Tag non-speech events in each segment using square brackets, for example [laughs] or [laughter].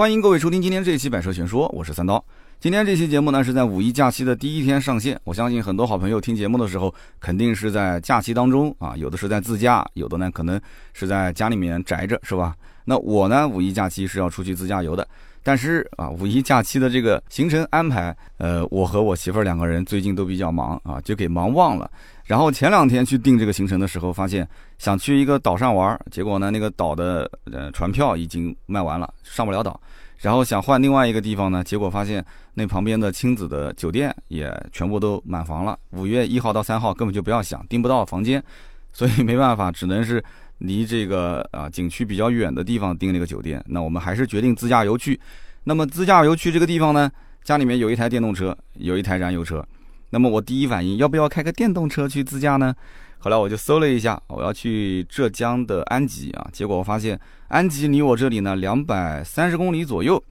欢迎各位收听今天这一期《百车全说》，我是三刀。今天这期节目呢是在五一假期的第一天上线，我相信很多好朋友听节目的时候，肯定是在假期当中啊，有的是在自驾，有的呢可能是在家里面宅着，是吧？那我呢，五一假期是要出去自驾游的。但是啊，五一假期的这个行程安排，呃，我和我媳妇儿两个人最近都比较忙啊，就给忙忘了。然后前两天去定这个行程的时候，发现想去一个岛上玩，结果呢，那个岛的呃船票已经卖完了，上不了岛。然后想换另外一个地方呢，结果发现那旁边的亲子的酒店也全部都满房了。[laughs] 五月一号到三号根本就不要想，订不到房间，所以没办法，只能是。离这个啊景区比较远的地方订了个酒店，那我们还是决定自驾游去。那么自驾游去这个地方呢，家里面有一台电动车，有一台燃油车。那么我第一反应要不要开个电动车去自驾呢？后来我就搜了一下，我要去浙江的安吉啊，结果我发现安吉离我这里呢两百三十公里左右。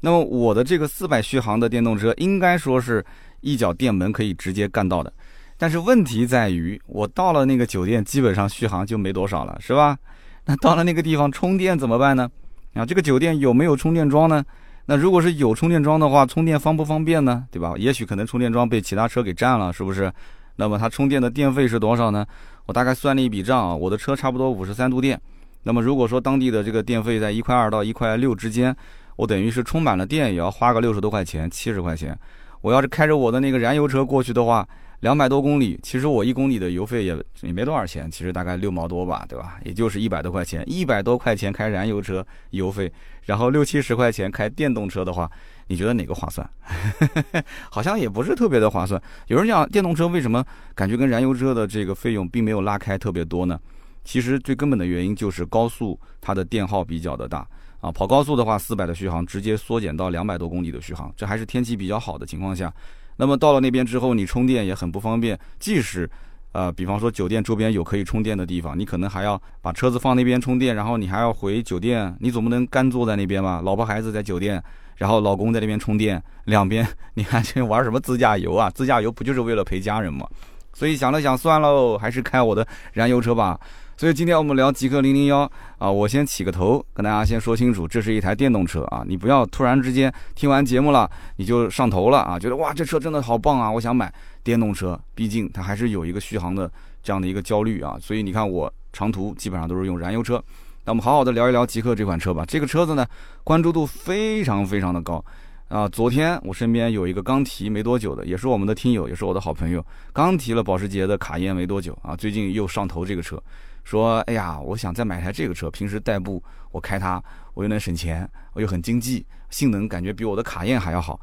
那么我的这个四百续航的电动车，应该说是一脚电门可以直接干到的。但是问题在于，我到了那个酒店，基本上续航就没多少了，是吧？那到了那个地方充电怎么办呢？啊，这个酒店有没有充电桩呢？那如果是有充电桩的话，充电方不方便呢？对吧？也许可能充电桩被其他车给占了，是不是？那么它充电的电费是多少呢？我大概算了一笔账啊，我的车差不多五十三度电。那么如果说当地的这个电费在一块二到一块六之间，我等于是充满了电也要花个六十多块钱，七十块钱。我要是开着我的那个燃油车过去的话。两百多公里，其实我一公里的油费也也没多少钱，其实大概六毛多吧，对吧？也就是一百多块钱，一百多块钱开燃油车油费，然后六七十块钱开电动车的话，你觉得哪个划算？[laughs] 好像也不是特别的划算。有人讲电动车为什么感觉跟燃油车的这个费用并没有拉开特别多呢？其实最根本的原因就是高速它的电耗比较的大啊，跑高速的话，四百的续航直接缩减到两百多公里的续航，这还是天气比较好的情况下。那么到了那边之后，你充电也很不方便。即使，呃，比方说酒店周边有可以充电的地方，你可能还要把车子放那边充电，然后你还要回酒店，你总不能干坐在那边吧？老婆孩子在酒店，然后老公在那边充电，两边你看这玩什么自驾游啊？自驾游不就是为了陪家人吗？所以想了想，算喽，还是开我的燃油车吧。所以今天我们聊极客零零幺啊，我先起个头，跟大家先说清楚，这是一台电动车啊，你不要突然之间听完节目了你就上头了啊，觉得哇这车真的好棒啊，我想买电动车，毕竟它还是有一个续航的这样的一个焦虑啊，所以你看我长途基本上都是用燃油车。那我们好好的聊一聊极客这款车吧，这个车子呢关注度非常非常的高啊，昨天我身边有一个刚提没多久的，也是我们的听友，也是我的好朋友，刚提了保时捷的卡宴没多久啊，最近又上头这个车。说，哎呀，我想再买台这个车，平时代步我开它，我又能省钱，我又很经济，性能感觉比我的卡宴还要好。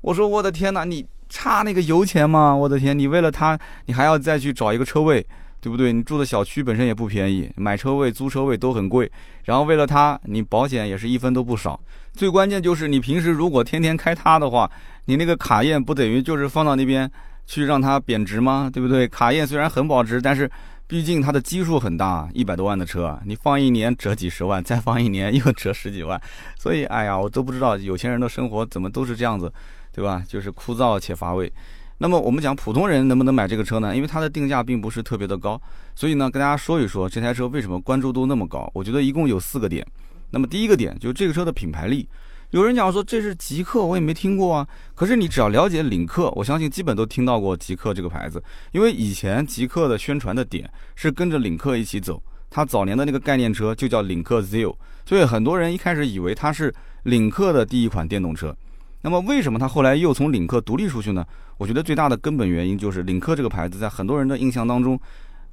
我说，我的天哪，你差那个油钱吗？我的天，你为了它，你还要再去找一个车位，对不对？你住的小区本身也不便宜，买车位、租车位都很贵，然后为了它，你保险也是一分都不少。最关键就是你平时如果天天开它的话，你那个卡宴不等于就是放到那边去让它贬值吗？对不对？卡宴虽然很保值，但是。毕竟它的基数很大，一百多万的车，你放一年折几十万，再放一年又折十几万，所以哎呀，我都不知道有钱人的生活怎么都是这样子，对吧？就是枯燥且乏味。那么我们讲普通人能不能买这个车呢？因为它的定价并不是特别的高，所以呢，跟大家说一说这台车为什么关注度那么高。我觉得一共有四个点。那么第一个点就是这个车的品牌力。有人讲说这是极客，我也没听过啊。可是你只要了解领克，我相信基本都听到过极客这个牌子。因为以前极客的宣传的点是跟着领克一起走，它早年的那个概念车就叫领克 ZEO，所以很多人一开始以为它是领克的第一款电动车。那么为什么它后来又从领克独立出去呢？我觉得最大的根本原因就是领克这个牌子在很多人的印象当中，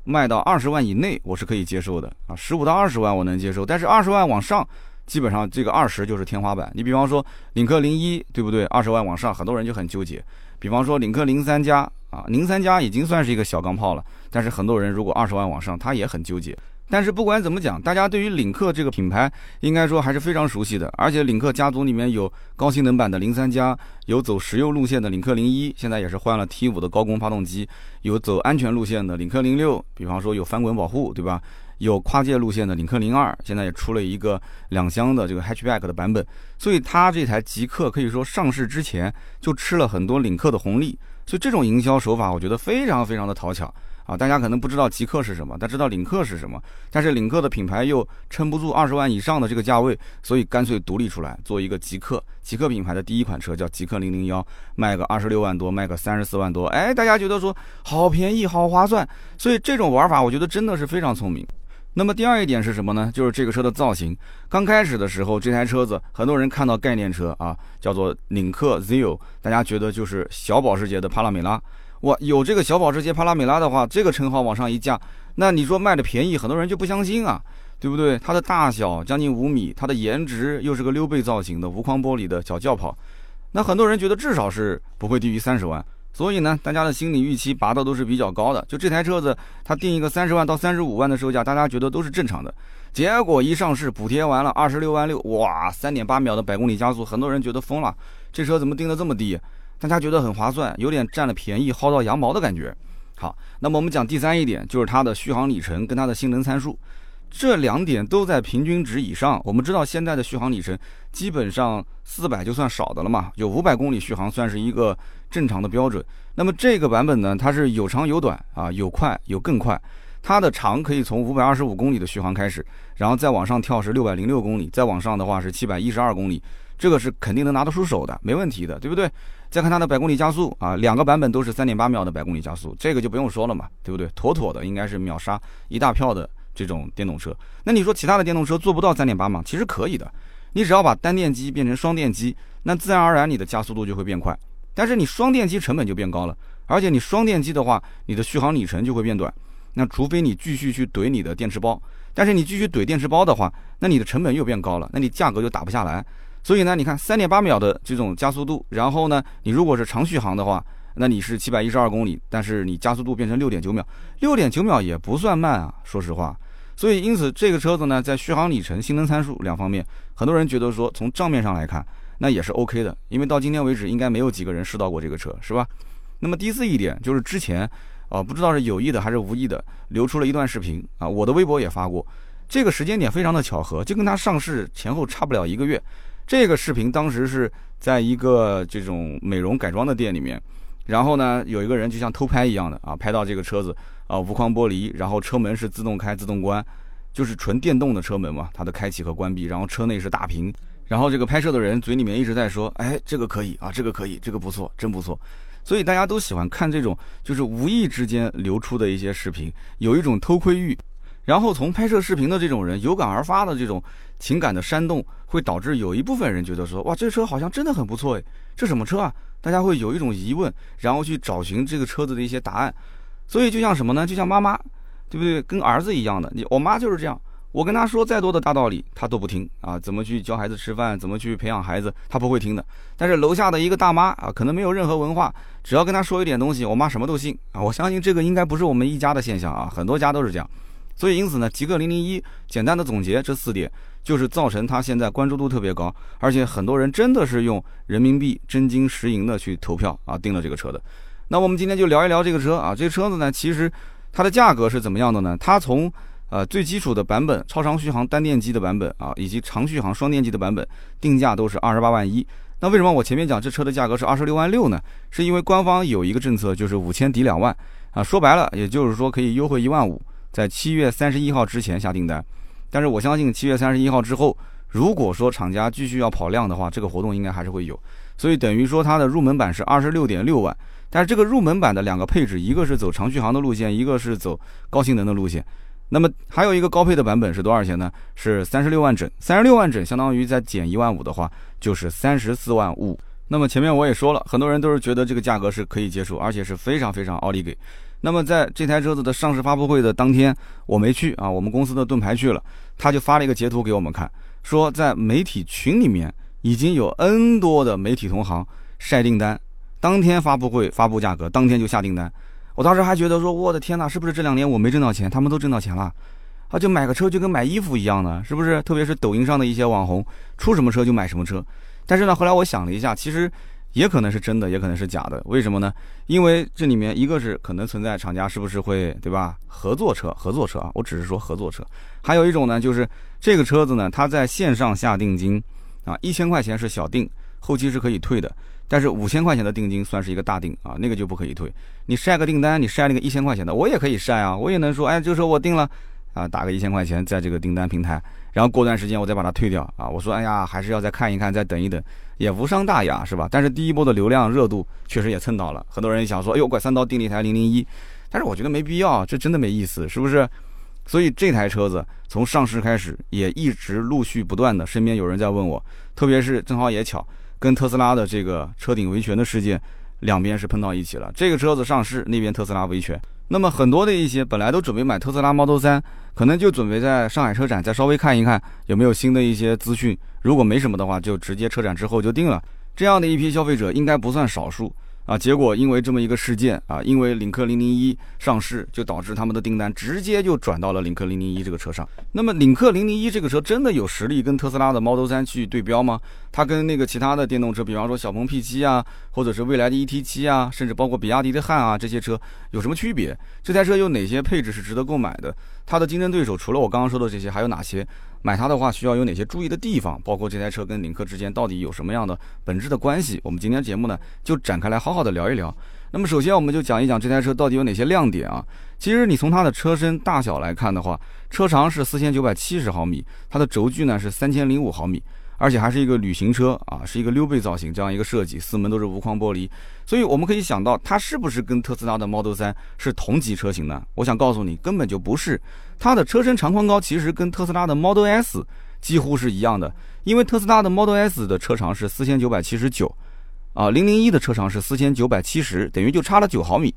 卖到二十万以内我是可以接受的啊，十五到二十万我能接受，但是二十万往上。基本上这个二十就是天花板。你比方说领克零一，对不对？二十万往上，很多人就很纠结。比方说领克零三加啊，零三加已经算是一个小钢炮了，但是很多人如果二十万往上，他也很纠结。但是不管怎么讲，大家对于领克这个品牌应该说还是非常熟悉的。而且领克家族里面有高性能版的零三加，有走实用路线的领克零一，现在也是换了 T 五的高功发动机，有走安全路线的领克零六，比方说有翻滚保护，对吧？有跨界路线的领克零二，现在也出了一个两厢的这个 hatchback 的版本，所以它这台极客可以说上市之前就吃了很多领克的红利，所以这种营销手法我觉得非常非常的讨巧啊，大家可能不知道极客是什么，但知道领克是什么。但是领克的品牌又撑不住二十万以上的这个价位，所以干脆独立出来做一个极客。极客品牌的第一款车叫极客零零幺，卖个二十六万多，卖个三十四万多。哎，大家觉得说好便宜，好划算。所以这种玩法，我觉得真的是非常聪明。那么第二一点是什么呢？就是这个车的造型。刚开始的时候，这台车子很多人看到概念车啊，叫做领克 ZEO，大家觉得就是小保时捷的帕拉梅拉。哇，有这个小保时捷帕拉梅拉的话，这个称号往上一架，那你说卖的便宜，很多人就不相信啊，对不对？它的大小将近五米，它的颜值又是个溜背造型的无框玻璃的小轿跑，那很多人觉得至少是不会低于三十万，所以呢，大家的心理预期拔的都是比较高的。就这台车子，它定一个三十万到三十五万的售价，大家觉得都是正常的。结果一上市，补贴完了二十六万六，哇，三点八秒的百公里加速，很多人觉得疯了，这车怎么定的这么低？大家觉得很划算，有点占了便宜，薅到羊毛的感觉。好，那么我们讲第三一点，就是它的续航里程跟它的性能参数，这两点都在平均值以上。我们知道现在的续航里程基本上四百就算少的了嘛，有五百公里续航算是一个正常的标准。那么这个版本呢，它是有长有短啊，有快有更快。它的长可以从五百二十五公里的续航开始，然后再往上跳是六百零六公里，再往上的话是七百一十二公里，这个是肯定能拿得出手的，没问题的，对不对？再看它的百公里加速啊，两个版本都是三点八秒的百公里加速，这个就不用说了嘛，对不对？妥妥的应该是秒杀一大票的这种电动车。那你说其他的电动车做不到三点八吗？其实可以的，你只要把单电机变成双电机，那自然而然你的加速度就会变快。但是你双电机成本就变高了，而且你双电机的话，你的续航里程就会变短。那除非你继续去怼你的电池包，但是你继续怼电池包的话，那你的成本又变高了，那你价格就打不下来。所以呢，你看三点八秒的这种加速度，然后呢，你如果是长续航的话，那你是七百一十二公里，但是你加速度变成六点九秒，六点九秒也不算慢啊，说实话。所以因此这个车子呢，在续航里程、性能参数两方面，很多人觉得说从账面上来看，那也是 OK 的，因为到今天为止应该没有几个人试到过这个车，是吧？那么第四一点就是之前，啊，不知道是有意的还是无意的，流出了一段视频啊，我的微博也发过，这个时间点非常的巧合，就跟它上市前后差不了一个月。这个视频当时是在一个这种美容改装的店里面，然后呢，有一个人就像偷拍一样的啊，拍到这个车子啊，无框玻璃，然后车门是自动开自动关，就是纯电动的车门嘛，它的开启和关闭，然后车内是大屏，然后这个拍摄的人嘴里面一直在说，哎，这个可以啊，这个可以，这个不错，真不错，所以大家都喜欢看这种就是无意之间流出的一些视频，有一种偷窥欲。然后从拍摄视频的这种人有感而发的这种情感的煽动，会导致有一部分人觉得说，哇，这车好像真的很不错诶，这什么车啊？大家会有一种疑问，然后去找寻这个车子的一些答案。所以就像什么呢？就像妈妈，对不对？跟儿子一样的，你我妈就是这样，我跟她说再多的大道理，她都不听啊。怎么去教孩子吃饭，怎么去培养孩子，她不会听的。但是楼下的一个大妈啊，可能没有任何文化，只要跟她说一点东西，我妈什么都信啊。我相信这个应该不是我们一家的现象啊，很多家都是这样。所以，因此呢，极客零零一简单的总结这四点，就是造成他现在关注度特别高，而且很多人真的是用人民币真金实银的去投票啊，订了这个车的。那我们今天就聊一聊这个车啊，这个车子呢，其实它的价格是怎么样的呢？它从呃最基础的版本超长续航单电机的版本啊，以及长续航双电机的版本，定价都是二十八万一。那为什么我前面讲这车的价格是二十六万六呢？是因为官方有一个政策，就是五千抵两万啊，说白了，也就是说可以优惠一万五。在七月三十一号之前下订单，但是我相信七月三十一号之后，如果说厂家继续要跑量的话，这个活动应该还是会有。所以等于说它的入门版是二十六点六万，但是这个入门版的两个配置，一个是走长续航的路线，一个是走高性能的路线。那么还有一个高配的版本是多少钱呢？是三十六万整，三十六万整相当于再减一万五的话，就是三十四万五。那么前面我也说了，很多人都是觉得这个价格是可以接受，而且是非常非常奥利给。那么在这台车子的上市发布会的当天，我没去啊，我们公司的盾牌去了，他就发了一个截图给我们看，说在媒体群里面已经有 N 多的媒体同行晒订单，当天发布会发布价格，当天就下订单。我当时还觉得说，我的天哪，是不是这两年我没挣到钱，他们都挣到钱了？啊，就买个车就跟买衣服一样的，是不是？特别是抖音上的一些网红，出什么车就买什么车。但是呢，后来我想了一下，其实。也可能是真的，也可能是假的。为什么呢？因为这里面一个是可能存在厂家是不是会对吧？合作车，合作车啊，我只是说合作车。还有一种呢，就是这个车子呢，它在线上下定金啊，一千块钱是小定，后期是可以退的。但是五千块钱的定金算是一个大定啊，那个就不可以退。你晒个订单，你晒那个一千块钱的，我也可以晒啊，我也能说，哎，这个车我定了，啊，打个一千块钱在这个订单平台，然后过段时间我再把它退掉啊。我说，哎呀，还是要再看一看，再等一等，也无伤大雅，是吧？但是第一波的流量热度确实也蹭到了，很多人想说，哎呦，怪三刀订了一台零零一，但是我觉得没必要，这真的没意思，是不是？所以这台车子从上市开始也一直陆续不断的，身边有人在问我，特别是正好也巧。跟特斯拉的这个车顶维权的事件，两边是碰到一起了。这个车子上市，那边特斯拉维权。那么很多的一些本来都准备买特斯拉 Model 3，可能就准备在上海车展再稍微看一看有没有新的一些资讯。如果没什么的话，就直接车展之后就定了。这样的一批消费者应该不算少数。啊，结果因为这么一个事件啊，因为领克零零一上市，就导致他们的订单直接就转到了领克零零一这个车上。那么领克零零一这个车真的有实力跟特斯拉的 Model 三去对标吗？它跟那个其他的电动车，比方说小鹏 P 七啊，或者是未来的 ET 七啊，甚至包括比亚迪的汉啊这些车有什么区别？这台车有哪些配置是值得购买的？它的竞争对手除了我刚刚说的这些，还有哪些？买它的话需要有哪些注意的地方？包括这台车跟领克之间到底有什么样的本质的关系？我们今天节目呢就展开来好好的聊一聊。那么首先我们就讲一讲这台车到底有哪些亮点啊？其实你从它的车身大小来看的话，车长是四千九百七十毫米，它的轴距呢是三千零五毫米。而且还是一个旅行车啊，是一个溜背造型这样一个设计，四门都是无框玻璃，所以我们可以想到它是不是跟特斯拉的 Model 3是同级车型呢？我想告诉你，根本就不是。它的车身长宽高其实跟特斯拉的 Model S 几乎是一样的，因为特斯拉的 Model S 的车长是四千九百七十九，啊，零零一的车长是四千九百七十，等于就差了九毫米。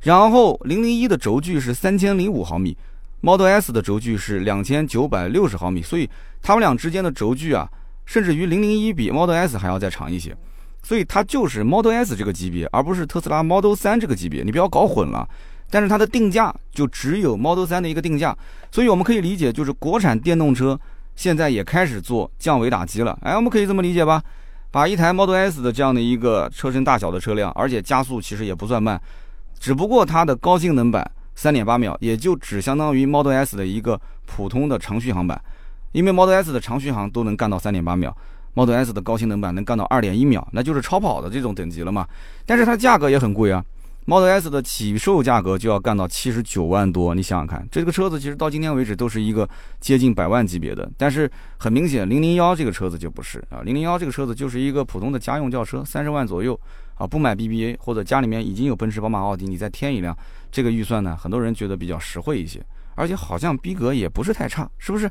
然后零零一的轴距是三千零五毫米，Model S 的轴距是两千九百六十毫米，所以它们俩之间的轴距啊。甚至于零零一比 Model S 还要再长一些，所以它就是 Model S 这个级别，而不是特斯拉 Model 3这个级别，你不要搞混了。但是它的定价就只有 Model 3的一个定价，所以我们可以理解，就是国产电动车现在也开始做降维打击了。哎，我们可以这么理解吧？把一台 Model S 的这样的一个车身大小的车辆，而且加速其实也不算慢，只不过它的高性能版三点八秒，也就只相当于 Model S 的一个普通的长续航版。因为 Model S 的长续航都能干到三点八秒，Model S 的高性能版能干到二点一秒，那就是超跑的这种等级了嘛。但是它价格也很贵啊，Model S 的起售价格就要干到七十九万多。你想想看，这个车子其实到今天为止都是一个接近百万级别的。但是很明显，零零幺这个车子就不是啊，零零幺这个车子就是一个普通的家用轿车，三十万左右啊，不买 BBA 或者家里面已经有奔驰、宝马、奥迪，你再添一辆，这个预算呢，很多人觉得比较实惠一些，而且好像逼格也不是太差，是不是？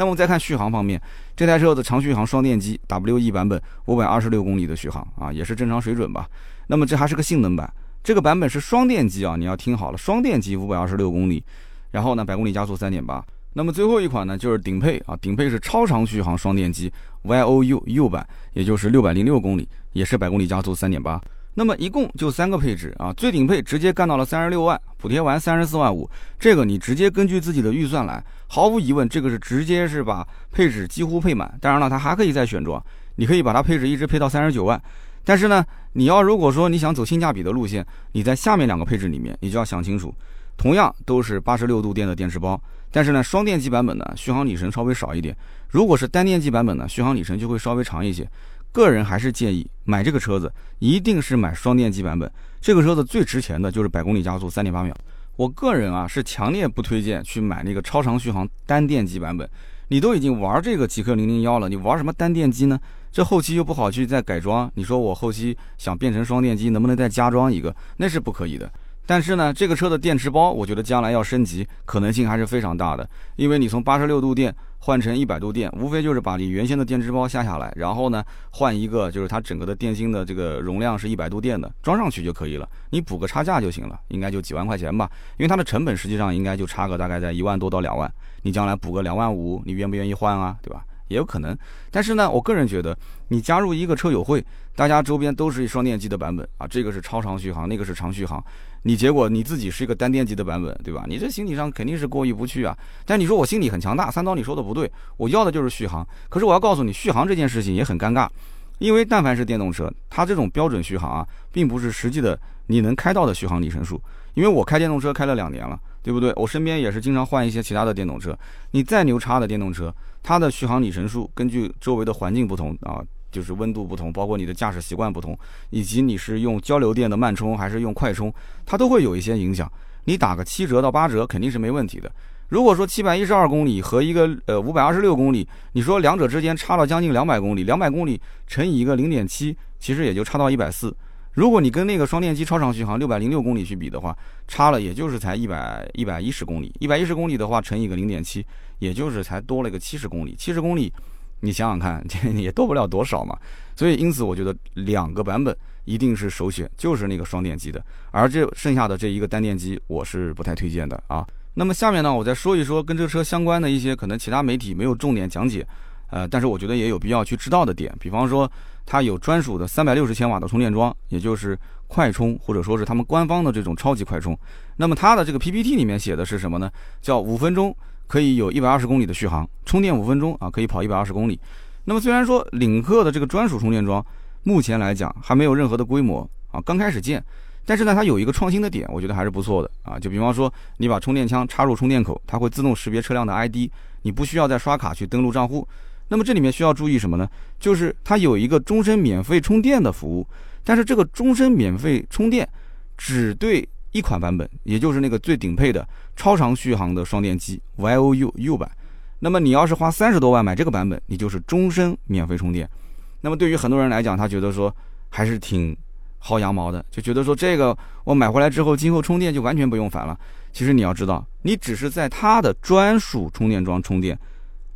那么再看续航方面，这台车的长续航双电机 WE 版本五百二十六公里的续航啊，也是正常水准吧。那么这还是个性能版，这个版本是双电机啊，你要听好了，双电机五百二十六公里，然后呢百公里加速三点八。那么最后一款呢就是顶配啊，顶配是超长续航双电机 YOU U 版，也就是六百零六公里，也是百公里加速三点八。那么一共就三个配置啊，最顶配直接干到了三十六万，补贴完三十四万五，这个你直接根据自己的预算来，毫无疑问，这个是直接是把配置几乎配满。当然了，它还可以再选装，你可以把它配置一直配到三十九万。但是呢，你要如果说你想走性价比的路线，你在下面两个配置里面，你就要想清楚，同样都是八十六度电的电池包，但是呢，双电机版本呢续航里程稍微少一点，如果是单电机版本呢，续航里程就会稍微长一些。个人还是建议买这个车子，一定是买双电机版本。这个车子最值钱的就是百公里加速三点八秒。我个人啊是强烈不推荐去买那个超长续航单电机版本。你都已经玩这个极氪零零幺了，你玩什么单电机呢？这后期又不好去再改装。你说我后期想变成双电机，能不能再加装一个？那是不可以的。但是呢，这个车的电池包，我觉得将来要升级可能性还是非常大的，因为你从八十六度电。换成一百度电，无非就是把你原先的电池包下下来，然后呢换一个，就是它整个的电芯的这个容量是一百度电的，装上去就可以了。你补个差价就行了，应该就几万块钱吧。因为它的成本实际上应该就差个大概在一万多到两万。你将来补个两万五，你愿不愿意换啊？对吧？也有可能。但是呢，我个人觉得，你加入一个车友会，大家周边都是一双电机的版本啊，这个是超长续航，那个是长续航。你结果你自己是一个单电机的版本，对吧？你这心理上肯定是过意不去啊。但你说我心里很强大，三刀你说的不对，我要的就是续航。可是我要告诉你，续航这件事情也很尴尬，因为但凡是电动车，它这种标准续航啊，并不是实际的你能开到的续航里程数。因为我开电动车开了两年了，对不对？我身边也是经常换一些其他的电动车。你再牛叉的电动车，它的续航里程数根据周围的环境不同啊，就是温度不同，包括你的驾驶习惯不同，以及你是用交流电的慢充还是用快充，它都会有一些影响。你打个七折到八折肯定是没问题的。如果说七百一十二公里和一个呃五百二十六公里，你说两者之间差了将近两百公里，两百公里乘以一个零点七，其实也就差到一百四。如果你跟那个双电机超长续航六百零六公里去比的话，差了也就是才一百一百一十公里，一百一十公里的话乘以个零点七，也就是才多了个七十公里，七十公里，你想想看，这也多不了多少嘛。所以因此我觉得两个版本一定是首选，就是那个双电机的，而这剩下的这一个单电机我是不太推荐的啊。那么下面呢，我再说一说跟这车相关的一些可能其他媒体没有重点讲解，呃，但是我觉得也有必要去知道的点。比方说，它有专属的三百六十千瓦的充电桩，也就是快充，或者说是他们官方的这种超级快充。那么它的这个 PPT 里面写的是什么呢？叫五分钟可以有一百二十公里的续航，充电五分钟啊可以跑一百二十公里。那么虽然说领克的这个专属充电桩目前来讲还没有任何的规模啊，刚开始建。但是呢，它有一个创新的点，我觉得还是不错的啊。就比方说，你把充电枪插入充电口，它会自动识别车辆的 ID，你不需要再刷卡去登录账户。那么这里面需要注意什么呢？就是它有一个终身免费充电的服务，但是这个终身免费充电只对一款版本，也就是那个最顶配的超长续航的双电机 Y O U U 版。那么你要是花三十多万买这个版本，你就是终身免费充电。那么对于很多人来讲，他觉得说还是挺。薅羊毛的就觉得说这个我买回来之后，今后充电就完全不用烦了。其实你要知道，你只是在它的专属充电桩充电，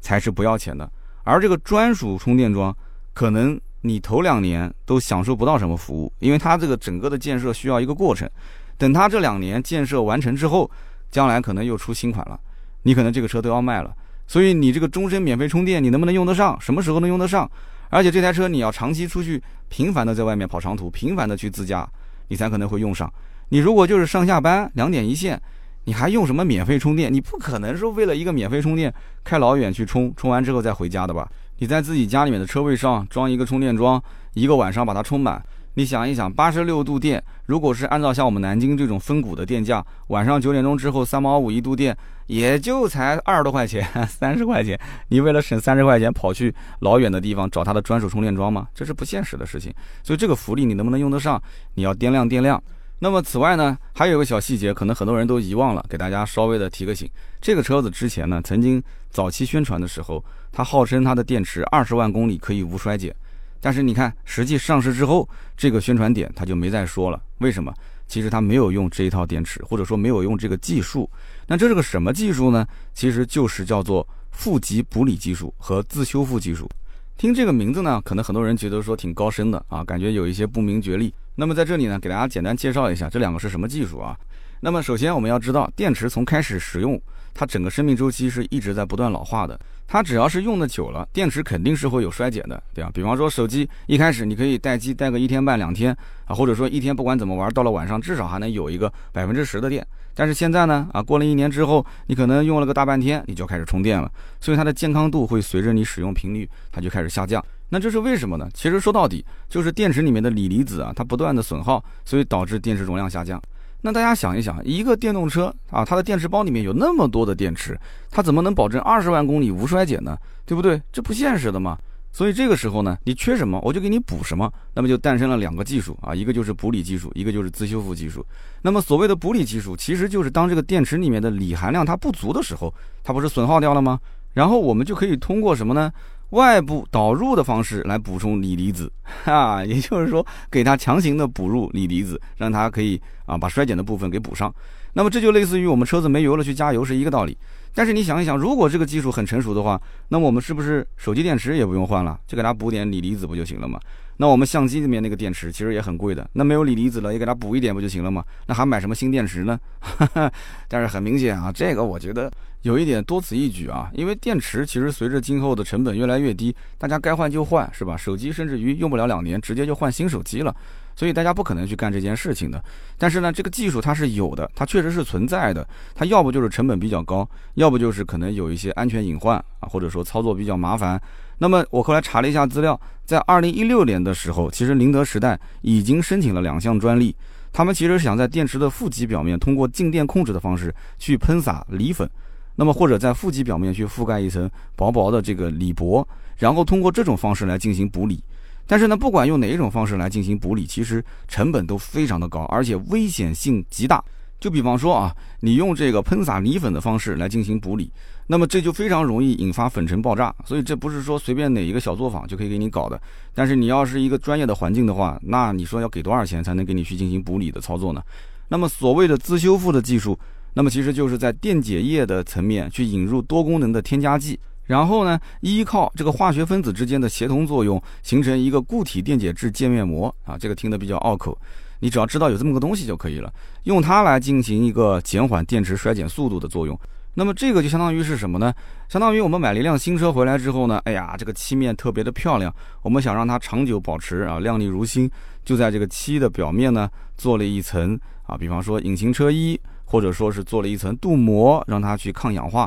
才是不要钱的。而这个专属充电桩，可能你头两年都享受不到什么服务，因为它这个整个的建设需要一个过程。等它这两年建设完成之后，将来可能又出新款了，你可能这个车都要卖了。所以你这个终身免费充电，你能不能用得上？什么时候能用得上？而且这台车你要长期出去，频繁的在外面跑长途，频繁的去自驾，你才可能会用上。你如果就是上下班两点一线，你还用什么免费充电？你不可能说为了一个免费充电开老远去充，充完之后再回家的吧？你在自己家里面的车位上装一个充电桩，一个晚上把它充满。你想一想，八十六度电，如果是按照像我们南京这种分股的电价，晚上九点钟之后三毛五一度电，也就才二十多块钱，[laughs] 三十块钱。你为了省三十块钱，跑去老远的地方找他的专属充电桩吗？这是不现实的事情。所以这个福利你能不能用得上？你要掂量掂量。那么此外呢，还有一个小细节，可能很多人都遗忘了，给大家稍微的提个醒。这个车子之前呢，曾经早期宣传的时候，它号称它的电池二十万公里可以无衰减。但是你看，实际上市之后，这个宣传点他就没再说了。为什么？其实他没有用这一套电池，或者说没有用这个技术。那这是个什么技术呢？其实就是叫做负极补理技术和自修复技术。听这个名字呢，可能很多人觉得说挺高深的啊，感觉有一些不明觉厉。那么在这里呢，给大家简单介绍一下这两个是什么技术啊？那么首先我们要知道，电池从开始使用，它整个生命周期是一直在不断老化的。它只要是用的久了，电池肯定是会有衰减的，对吧？比方说手机一开始你可以待机待个一天半两天啊，或者说一天不管怎么玩，到了晚上至少还能有一个百分之十的电。但是现在呢，啊，过了一年之后，你可能用了个大半天，你就开始充电了，所以它的健康度会随着你使用频率，它就开始下降。那这是为什么呢？其实说到底，就是电池里面的锂离子啊，它不断的损耗，所以导致电池容量下降。那大家想一想，一个电动车啊，它的电池包里面有那么多的电池，它怎么能保证二十万公里无衰减呢？对不对？这不现实的嘛。所以这个时候呢，你缺什么，我就给你补什么。那么就诞生了两个技术啊，一个就是补锂技术，一个就是自修复技术。那么所谓的补锂技术，其实就是当这个电池里面的锂含量它不足的时候，它不是损耗掉了吗？然后我们就可以通过什么呢？外部导入的方式来补充锂离子，哈，[laughs] 也就是说给它强行的补入锂离子，让它可以啊把衰减的部分给补上。那么这就类似于我们车子没油了去加油是一个道理。但是你想一想，如果这个技术很成熟的话，那么我们是不是手机电池也不用换了，就给它补点锂离子不就行了吗？那我们相机里面那个电池其实也很贵的，那没有锂离子了，也给它补一点不就行了吗？那还买什么新电池呢？[laughs] 但是很明显啊，这个我觉得有一点多此一举啊，因为电池其实随着今后的成本越来越低，大家该换就换，是吧？手机甚至于用不了两年，直接就换新手机了。所以大家不可能去干这件事情的，但是呢，这个技术它是有的，它确实是存在的。它要不就是成本比较高，要不就是可能有一些安全隐患啊，或者说操作比较麻烦。那么我后来查了一下资料，在二零一六年的时候，其实宁德时代已经申请了两项专利。他们其实想在电池的负极表面通过静电控制的方式去喷洒锂粉，那么或者在负极表面去覆盖一层薄薄的这个锂箔，然后通过这种方式来进行补锂。但是呢，不管用哪一种方式来进行补锂，其实成本都非常的高，而且危险性极大。就比方说啊，你用这个喷洒泥粉的方式来进行补理，那么这就非常容易引发粉尘爆炸。所以这不是说随便哪一个小作坊就可以给你搞的。但是你要是一个专业的环境的话，那你说要给多少钱才能给你去进行补理的操作呢？那么所谓的自修复的技术，那么其实就是在电解液的层面去引入多功能的添加剂。然后呢，依靠这个化学分子之间的协同作用，形成一个固体电解质界面膜啊，这个听得比较拗口，你只要知道有这么个东西就可以了，用它来进行一个减缓电池衰减速度的作用。那么这个就相当于是什么呢？相当于我们买了一辆新车回来之后呢，哎呀，这个漆面特别的漂亮，我们想让它长久保持啊亮丽如新，就在这个漆的表面呢做了一层啊，比方说隐形车衣，或者说是做了一层镀膜，让它去抗氧化。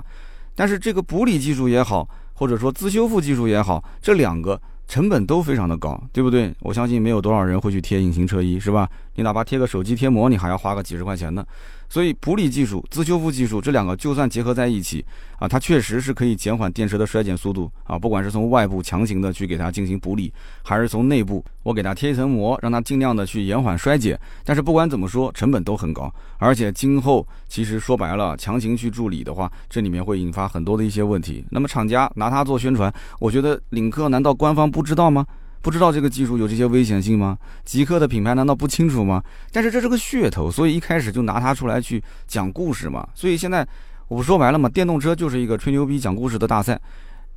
但是这个补理技术也好，或者说自修复技术也好，这两个成本都非常的高，对不对？我相信没有多少人会去贴隐形车衣，是吧？你哪怕贴个手机贴膜，你还要花个几十块钱呢。所以，补理技术、自修复技术这两个就算结合在一起啊，它确实是可以减缓电池的衰减速度啊。不管是从外部强行的去给它进行补理，还是从内部我给它贴一层膜，让它尽量的去延缓衰减。但是不管怎么说，成本都很高，而且今后其实说白了，强行去助理的话，这里面会引发很多的一些问题。那么厂家拿它做宣传，我觉得领克难道官方不知道吗？不知道这个技术有这些危险性吗？极客的品牌难道不清楚吗？但是这是个噱头，所以一开始就拿它出来去讲故事嘛。所以现在我不说白了嘛，电动车就是一个吹牛逼讲故事的大赛。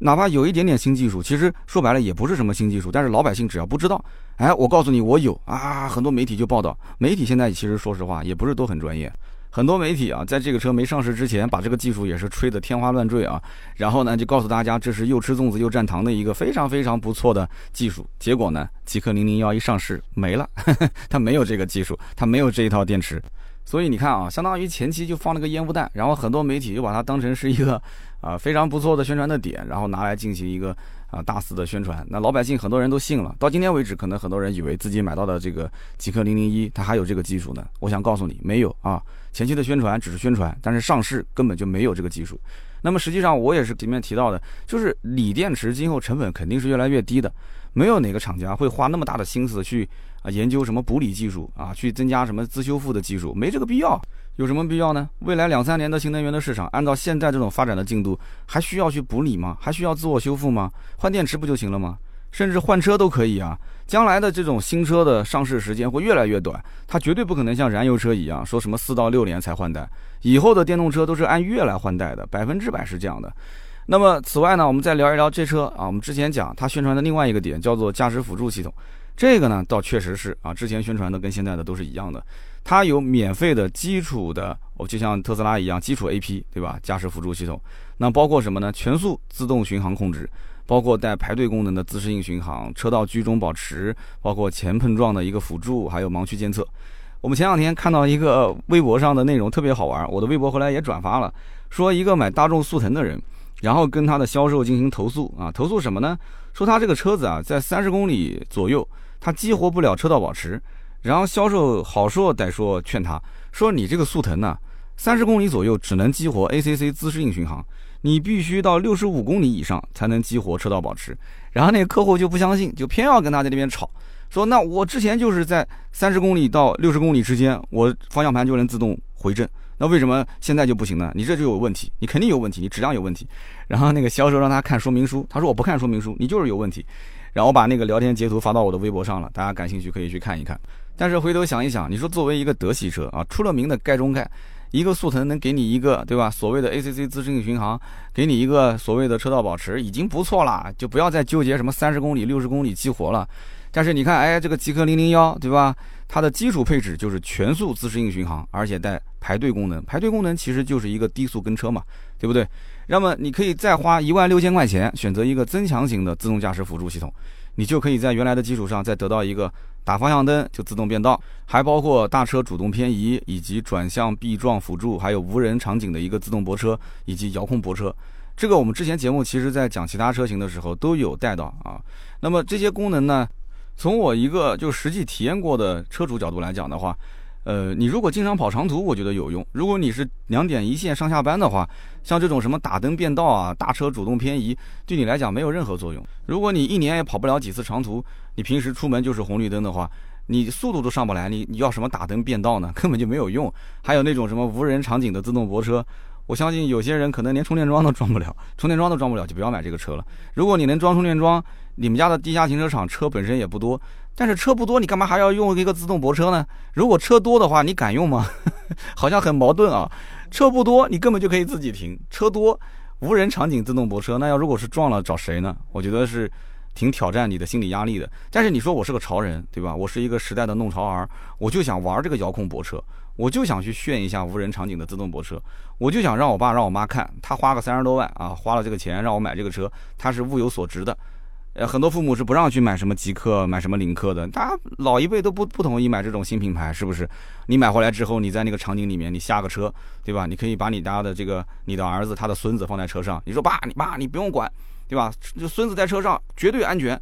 哪怕有一点点新技术，其实说白了也不是什么新技术，但是老百姓只要不知道，哎，我告诉你我有啊，很多媒体就报道。媒体现在其实说实话也不是都很专业。很多媒体啊，在这个车没上市之前，把这个技术也是吹得天花乱坠啊，然后呢，就告诉大家这是又吃粽子又蘸糖的一个非常非常不错的技术。结果呢，极氪零零幺一上市没了，[laughs] 它没有这个技术，它没有这一套电池。所以你看啊，相当于前期就放了个烟雾弹，然后很多媒体又把它当成是一个啊非常不错的宣传的点，然后拿来进行一个。啊，大肆的宣传，那老百姓很多人都信了。到今天为止，可能很多人以为自己买到的这个极客零零一，它还有这个技术呢。我想告诉你，没有啊。前期的宣传只是宣传，但是上市根本就没有这个技术。那么实际上，我也是前面提到的，就是锂电池今后成本肯定是越来越低的，没有哪个厂家会花那么大的心思去啊研究什么补锂技术啊，去增加什么自修复的技术，没这个必要。有什么必要呢？未来两三年的新能源的市场，按照现在这种发展的进度，还需要去补锂吗？还需要自我修复吗？换电池不就行了吗？甚至换车都可以啊！将来的这种新车的上市时间会越来越短，它绝对不可能像燃油车一样说什么四到六年才换代。以后的电动车都是按月来换代的，百分之百是这样的。那么此外呢，我们再聊一聊这车啊，我们之前讲它宣传的另外一个点叫做驾驶辅助系统，这个呢倒确实是啊，之前宣传的跟现在的都是一样的。它有免费的基础的，哦，就像特斯拉一样，基础 A P 对吧？驾驶辅助系统，那包括什么呢？全速自动巡航控制，包括带排队功能的自适应巡航，车道居中保持，包括前碰撞的一个辅助，还有盲区监测。我们前两天看到一个微博上的内容特别好玩，我的微博后来也转发了，说一个买大众速腾的人，然后跟他的销售进行投诉啊，投诉什么呢？说他这个车子啊，在三十公里左右，他激活不了车道保持。然后销售好说歹说劝他说：“你这个速腾呢，三十公里左右只能激活 ACC 自适应巡航，你必须到六十五公里以上才能激活车道保持。”然后那个客户就不相信，就偏要跟他在那边吵，说：“那我之前就是在三十公里到六十公里之间，我方向盘就能自动回正，那为什么现在就不行呢？你这就有问题，你肯定有问题，你质量有问题。”然后那个销售让他看说明书，他说：“我不看说明书，你就是有问题。”然后把那个聊天截图发到我的微博上了，大家感兴趣可以去看一看。但是回头想一想，你说作为一个德系车啊，出了名的盖中盖，一个速腾能给你一个对吧？所谓的 ACC 自适应巡航，给你一个所谓的车道保持，已经不错了，就不要再纠结什么三十公里、六十公里激活了。但是你看，哎，这个极氪零零幺对吧？它的基础配置就是全速自适应巡航，而且带排队功能。排队功能其实就是一个低速跟车嘛，对不对？那么你可以再花一万六千块钱选择一个增强型的自动驾驶辅助系统，你就可以在原来的基础上再得到一个。打方向灯就自动变道，还包括大车主动偏移，以及转向避撞辅助，还有无人场景的一个自动泊车以及遥控泊车。这个我们之前节目其实在讲其他车型的时候都有带到啊。那么这些功能呢，从我一个就实际体验过的车主角度来讲的话。呃，你如果经常跑长途，我觉得有用。如果你是两点一线上下班的话，像这种什么打灯变道啊、大车主动偏移，对你来讲没有任何作用。如果你一年也跑不了几次长途，你平时出门就是红绿灯的话，你速度都上不来，你你要什么打灯变道呢？根本就没有用。还有那种什么无人场景的自动泊车，我相信有些人可能连充电桩都装不了，充电桩都装不了，就不要买这个车了。如果你能装充电桩，你们家的地下停车场车本身也不多，但是车不多，你干嘛还要用一个自动泊车呢？如果车多的话，你敢用吗？[laughs] 好像很矛盾啊。车不多，你根本就可以自己停；车多，无人场景自动泊车，那要如果是撞了，找谁呢？我觉得是。挺挑战你的心理压力的，但是你说我是个潮人，对吧？我是一个时代的弄潮儿，我就想玩这个遥控泊车，我就想去炫一下无人场景的自动泊车，我就想让我爸让我妈看，他花个三十多万啊，花了这个钱让我买这个车，他是物有所值的。呃，很多父母是不让去买什么极客、买什么领克的，他老一辈都不不同意买这种新品牌，是不是？你买回来之后，你在那个场景里面，你下个车，对吧？你可以把你家的这个你的儿子、他的孙子放在车上，你说爸，你爸你不用管。对吧？就孙子在车上绝对安全。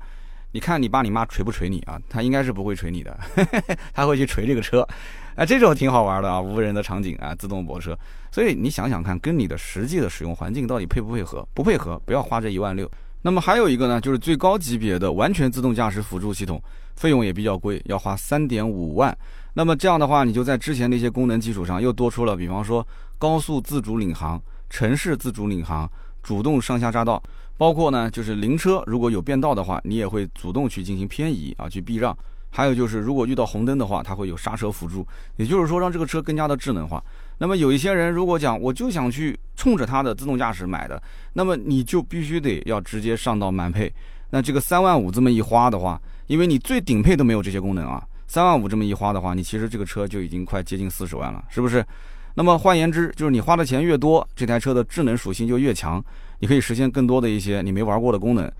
你看你爸你妈锤不锤你啊？他应该是不会锤你的，[laughs] 他会去锤这个车。啊，这种挺好玩的啊，无人的场景啊，自动泊车。所以你想想看，跟你的实际的使用环境到底配不配合？不配合，不要花这一万六。那么还有一个呢，就是最高级别的完全自动驾驶辅助系统，费用也比较贵，要花三点五万。那么这样的话，你就在之前那些功能基础上又多出了，比方说高速自主领航、城市自主领航、主动上下匝道。包括呢，就是灵车如果有变道的话，你也会主动去进行偏移啊，去避让。还有就是，如果遇到红灯的话，它会有刹车辅助，也就是说让这个车更加的智能化。那么有一些人如果讲，我就想去冲着它的自动驾驶买的，那么你就必须得要直接上到满配。那这个三万五这么一花的话，因为你最顶配都没有这些功能啊，三万五这么一花的话，你其实这个车就已经快接近四十万了，是不是？那么换言之，就是你花的钱越多，这台车的智能属性就越强。你可以实现更多的一些你没玩过的功能。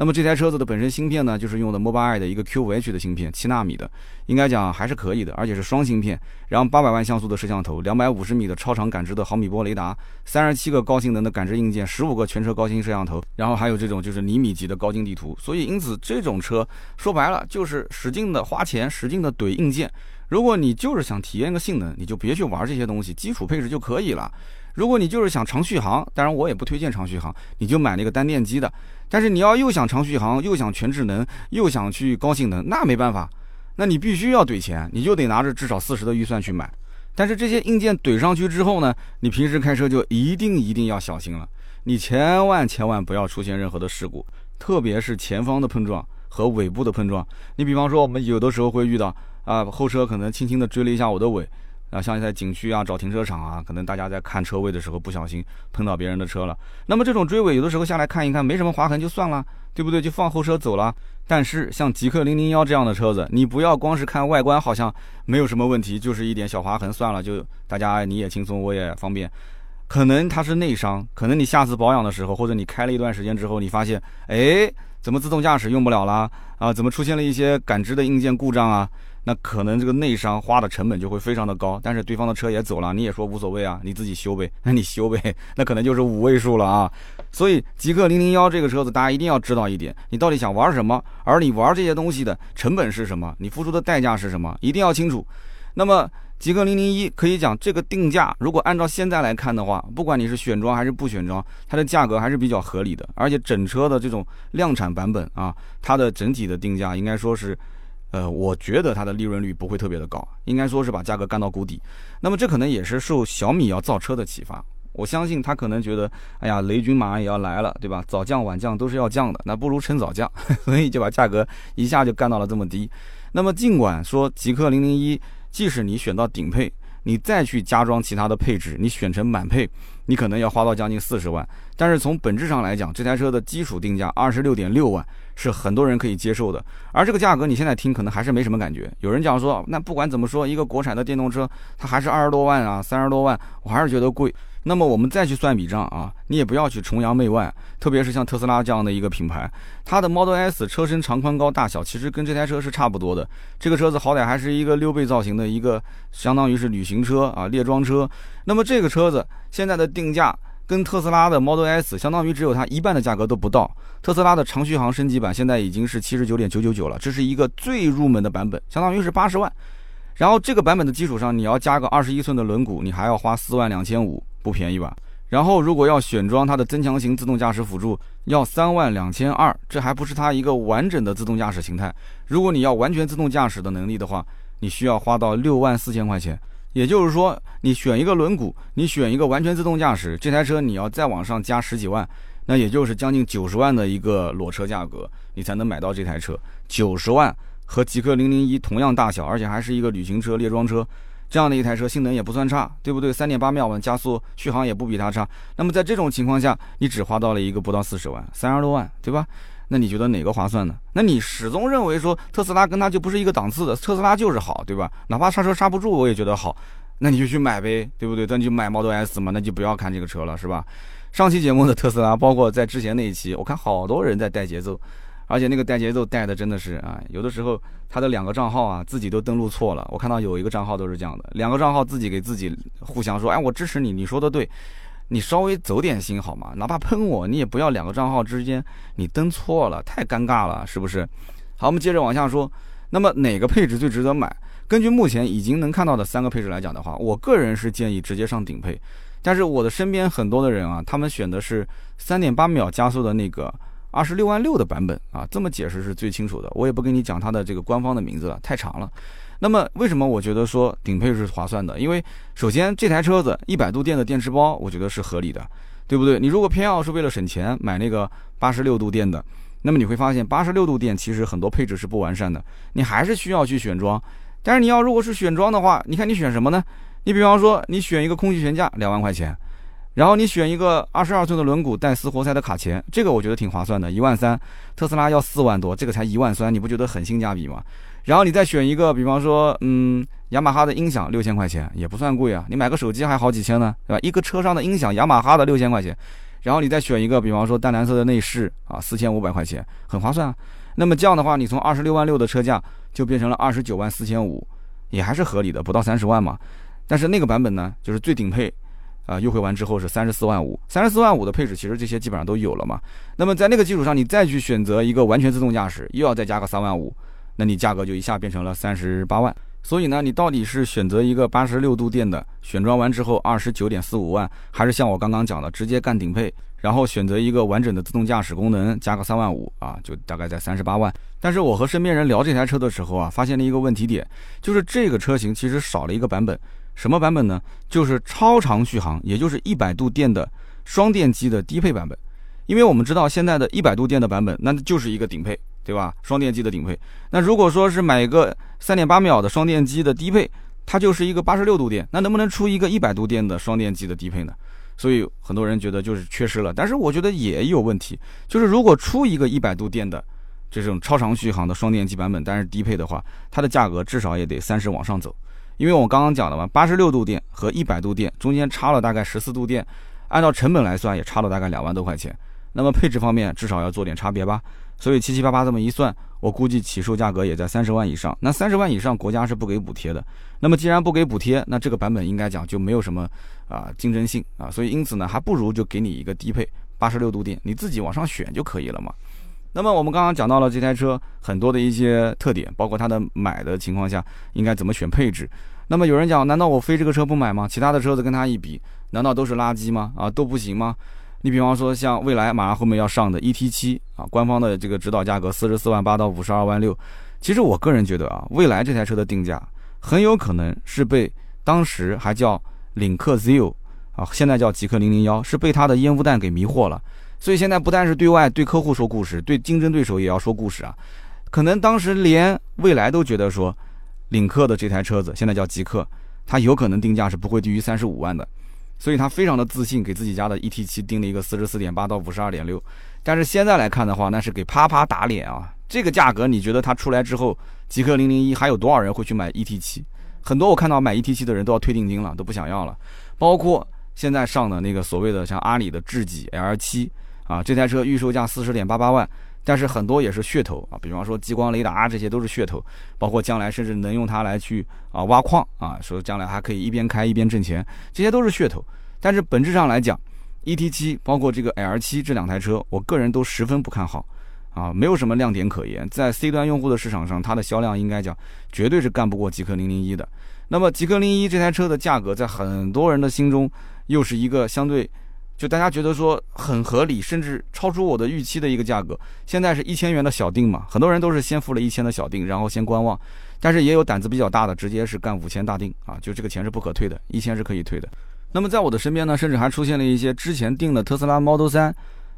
那么这台车子的本身芯片呢，就是用的 Mobileye 的一个 Q5H 的芯片，七纳米的，应该讲还是可以的，而且是双芯片。然后八百万像素的摄像头，两百五十米的超长感知的毫米波雷达，三十七个高性能的感知硬件，十五个全车高清摄像头，然后还有这种就是厘米级的高精地图。所以因此这种车说白了就是使劲的花钱，使劲的怼硬件。如果你就是想体验个性能，你就别去玩这些东西，基础配置就可以了。如果你就是想长续航，当然我也不推荐长续航，你就买那个单电机的。但是你要又想长续航，又想全智能，又想去高性能，那没办法，那你必须要怼钱，你就得拿着至少四十的预算去买。但是这些硬件怼上去之后呢，你平时开车就一定一定要小心了，你千万千万不要出现任何的事故，特别是前方的碰撞和尾部的碰撞。你比方说，我们有的时候会遇到啊，后车可能轻轻的追了一下我的尾。啊，像在景区啊、找停车场啊，可能大家在看车位的时候不小心碰到别人的车了。那么这种追尾，有的时候下来看一看，没什么划痕就算了，对不对？就放后车走了。但是像极客零零幺这样的车子，你不要光是看外观好像没有什么问题，就是一点小划痕算了，就大家你也轻松，我也方便。可能它是内伤，可能你下次保养的时候，或者你开了一段时间之后，你发现，哎，怎么自动驾驶用不了啦？啊，怎么出现了一些感知的硬件故障啊？那可能这个内伤花的成本就会非常的高，但是对方的车也走了，你也说无所谓啊，你自己修呗，[laughs] 那你修呗，[laughs] 那可能就是五位数了啊。所以极客零零幺这个车子，大家一定要知道一点，你到底想玩什么，而你玩这些东西的成本是什么，你付出的代价是什么，一定要清楚。那么极客零零一可以讲这个定价，如果按照现在来看的话，不管你是选装还是不选装，它的价格还是比较合理的，而且整车的这种量产版本啊，它的整体的定价应该说是。呃，我觉得它的利润率不会特别的高，应该说是把价格干到谷底。那么这可能也是受小米要造车的启发。我相信他可能觉得，哎呀，雷军马上也要来了，对吧？早降晚降都是要降的，那不如趁早降，[laughs] 所以就把价格一下就干到了这么低。那么尽管说极氪零零一，即使你选到顶配，你再去加装其他的配置，你选成满配，你可能要花到将近四十万。但是从本质上来讲，这台车的基础定价二十六点六万。是很多人可以接受的，而这个价格你现在听可能还是没什么感觉。有人讲说，那不管怎么说，一个国产的电动车它还是二十多万啊，三十多万，我还是觉得贵。那么我们再去算笔账啊，你也不要去崇洋媚外，特别是像特斯拉这样的一个品牌，它的 Model S 车身长宽高大小其实跟这台车是差不多的。这个车子好歹还是一个溜背造型的一个，相当于是旅行车啊，列装车。那么这个车子现在的定价。跟特斯拉的 Model S 相当于只有它一半的价格都不到。特斯拉的长续航升级版现在已经是七十九点九九九了，这是一个最入门的版本，相当于是八十万。然后这个版本的基础上，你要加个二十一寸的轮毂，你还要花四万两千五，不便宜吧？然后如果要选装它的增强型自动驾驶辅助，要三万两千二，这还不是它一个完整的自动驾驶形态。如果你要完全自动驾驶的能力的话，你需要花到六万四千块钱。也就是说，你选一个轮毂，你选一个完全自动驾驶，这台车你要再往上加十几万，那也就是将近九十万的一个裸车价格，你才能买到这台车。九十万和极氪零零一同样大小，而且还是一个旅行车、列装车。这样的一台车性能也不算差，对不对？三点八秒稳加速，续航也不比它差。那么在这种情况下，你只花到了一个不到四十万，三十多万，对吧？那你觉得哪个划算呢？那你始终认为说特斯拉跟它就不是一个档次的，特斯拉就是好，对吧？哪怕刹车刹不住，我也觉得好，那你就去买呗，对不对？那你就买 Model S 嘛，那就不要看这个车了，是吧？上期节目的特斯拉，包括在之前那一期，我看好多人在带节奏。而且那个带节奏带的真的是啊，有的时候他的两个账号啊自己都登录错了。我看到有一个账号都是这样的，两个账号自己给自己互相说，哎，我支持你，你说的对，你稍微走点心好吗？哪怕喷我，你也不要两个账号之间你登错了，太尴尬了，是不是？好，我们接着往下说。那么哪个配置最值得买？根据目前已经能看到的三个配置来讲的话，我个人是建议直接上顶配。但是我的身边很多的人啊，他们选的是三点八秒加速的那个。二十六万六的版本啊，这么解释是最清楚的。我也不跟你讲它的这个官方的名字了，太长了。那么为什么我觉得说顶配是划算的？因为首先这台车子一百度电的电池包，我觉得是合理的，对不对？你如果偏要是为了省钱买那个八十六度电的，那么你会发现八十六度电其实很多配置是不完善的，你还是需要去选装。但是你要如果是选装的话，你看你选什么呢？你比方说你选一个空气悬架，两万块钱。然后你选一个二十二寸的轮毂带丝活塞的卡钳，这个我觉得挺划算的，一万三。特斯拉要四万多，这个才一万三，你不觉得很性价比吗？然后你再选一个，比方说，嗯，雅马哈的音响六千块钱也不算贵啊，你买个手机还好几千呢，对吧？一个车上的音响，雅马哈的六千块钱，然后你再选一个，比方说淡蓝色的内饰啊，四千五百块钱，很划算啊。那么这样的话，你从二十六万六的车价就变成了二十九万四千五，也还是合理的，不到三十万嘛。但是那个版本呢，就是最顶配。啊，优惠完之后是三十四万五，三十四万五的配置，其实这些基本上都有了嘛。那么在那个基础上，你再去选择一个完全自动驾驶，又要再加个三万五，那你价格就一下变成了三十八万。所以呢，你到底是选择一个八十六度电的，选装完之后二十九点四五万，还是像我刚刚讲的直接干顶配，然后选择一个完整的自动驾驶功能，加个三万五啊，就大概在三十八万。但是我和身边人聊这台车的时候啊，发现了一个问题点，就是这个车型其实少了一个版本。什么版本呢？就是超长续航，也就是一百度电的双电机的低配版本。因为我们知道现在的一百度电的版本，那就是一个顶配，对吧？双电机的顶配。那如果说是买一个三点八秒的双电机的低配，它就是一个八十六度电。那能不能出一个一百度电的双电机的低配呢？所以很多人觉得就是缺失了。但是我觉得也有问题，就是如果出一个一百度电的这种超长续航的双电机版本，但是低配的话，它的价格至少也得三十往上走。因为我刚刚讲了嘛，八十六度电和一百度电中间差了大概十四度电，按照成本来算也差了大概两万多块钱。那么配置方面至少要做点差别吧。所以七七八八这么一算，我估计起售价格也在三十万以上。那三十万以上国家是不给补贴的。那么既然不给补贴，那这个版本应该讲就没有什么啊竞争性啊。所以因此呢，还不如就给你一个低配八十六度电，你自己往上选就可以了嘛。那么我们刚刚讲到了这台车很多的一些特点，包括它的买的情况下应该怎么选配置。那么有人讲，难道我非这个车不买吗？其他的车子跟它一比，难道都是垃圾吗？啊，都不行吗？你比方说像未来马上后面要上的 ET7 啊，官方的这个指导价格四十四万八到五十二万六。其实我个人觉得啊，未来这台车的定价很有可能是被当时还叫领克 ZEAL 啊，现在叫极氪零零幺，是被它的烟雾弹给迷惑了。所以现在不但是对外对客户说故事，对竞争对手也要说故事啊。可能当时连蔚来都觉得说，领克的这台车子现在叫极客，它有可能定价是不会低于三十五万的。所以他非常的自信，给自己家的 ET7 定了一个四十四点八到五十二点六。但是现在来看的话，那是给啪啪打脸啊！这个价格，你觉得它出来之后，极客零零一还有多少人会去买 ET7？很多我看到买 ET7 的人都要退定金了，都不想要了。包括现在上的那个所谓的像阿里的智己 L7。啊，这台车预售价四十点八八万，但是很多也是噱头啊，比方说激光雷达这些都是噱头，包括将来甚至能用它来去啊挖矿啊，说将来还可以一边开一边挣钱，这些都是噱头。但是本质上来讲，ET7 包括这个 L7 这两台车，我个人都十分不看好啊，没有什么亮点可言，在 C 端用户的市场上，它的销量应该讲绝对是干不过极氪零零一的。那么极氪零一这台车的价格，在很多人的心中又是一个相对。就大家觉得说很合理，甚至超出我的预期的一个价格。现在是一千元的小定嘛，很多人都是先付了一千的小定，然后先观望。但是也有胆子比较大的，直接是干五千大定啊，就这个钱是不可退的，一千是可以退的。那么在我的身边呢，甚至还出现了一些之前订的特斯拉 Model 3，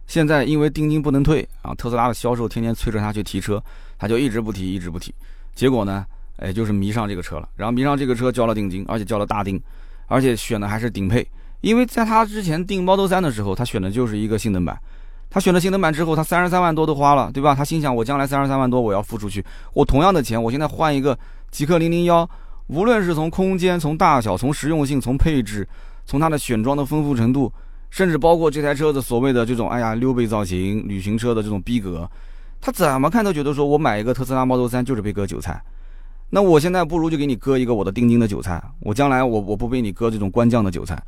现在因为定金不能退啊，特斯拉的销售天天催着他去提车，他就一直不提，一直不提。结果呢，哎，就是迷上这个车了，然后迷上这个车交了定金，而且交了大定，而且选的还是顶配。因为在他之前订 Model 3的时候，他选的就是一个性能版。他选了性能版之后，他三十三万多都花了，对吧？他心想，我将来三十三万多我要付出去，我同样的钱，我现在换一个极氪零零幺，无论是从空间、从大小、从实用性、从配置、从它的选装的丰富程度，甚至包括这台车子所谓的这种哎呀溜背造型、旅行车的这种逼格，他怎么看都觉得说我买一个特斯拉 Model 3就是被割韭菜。那我现在不如就给你割一个我的定金的韭菜，我将来我我不被你割这种官降的韭菜。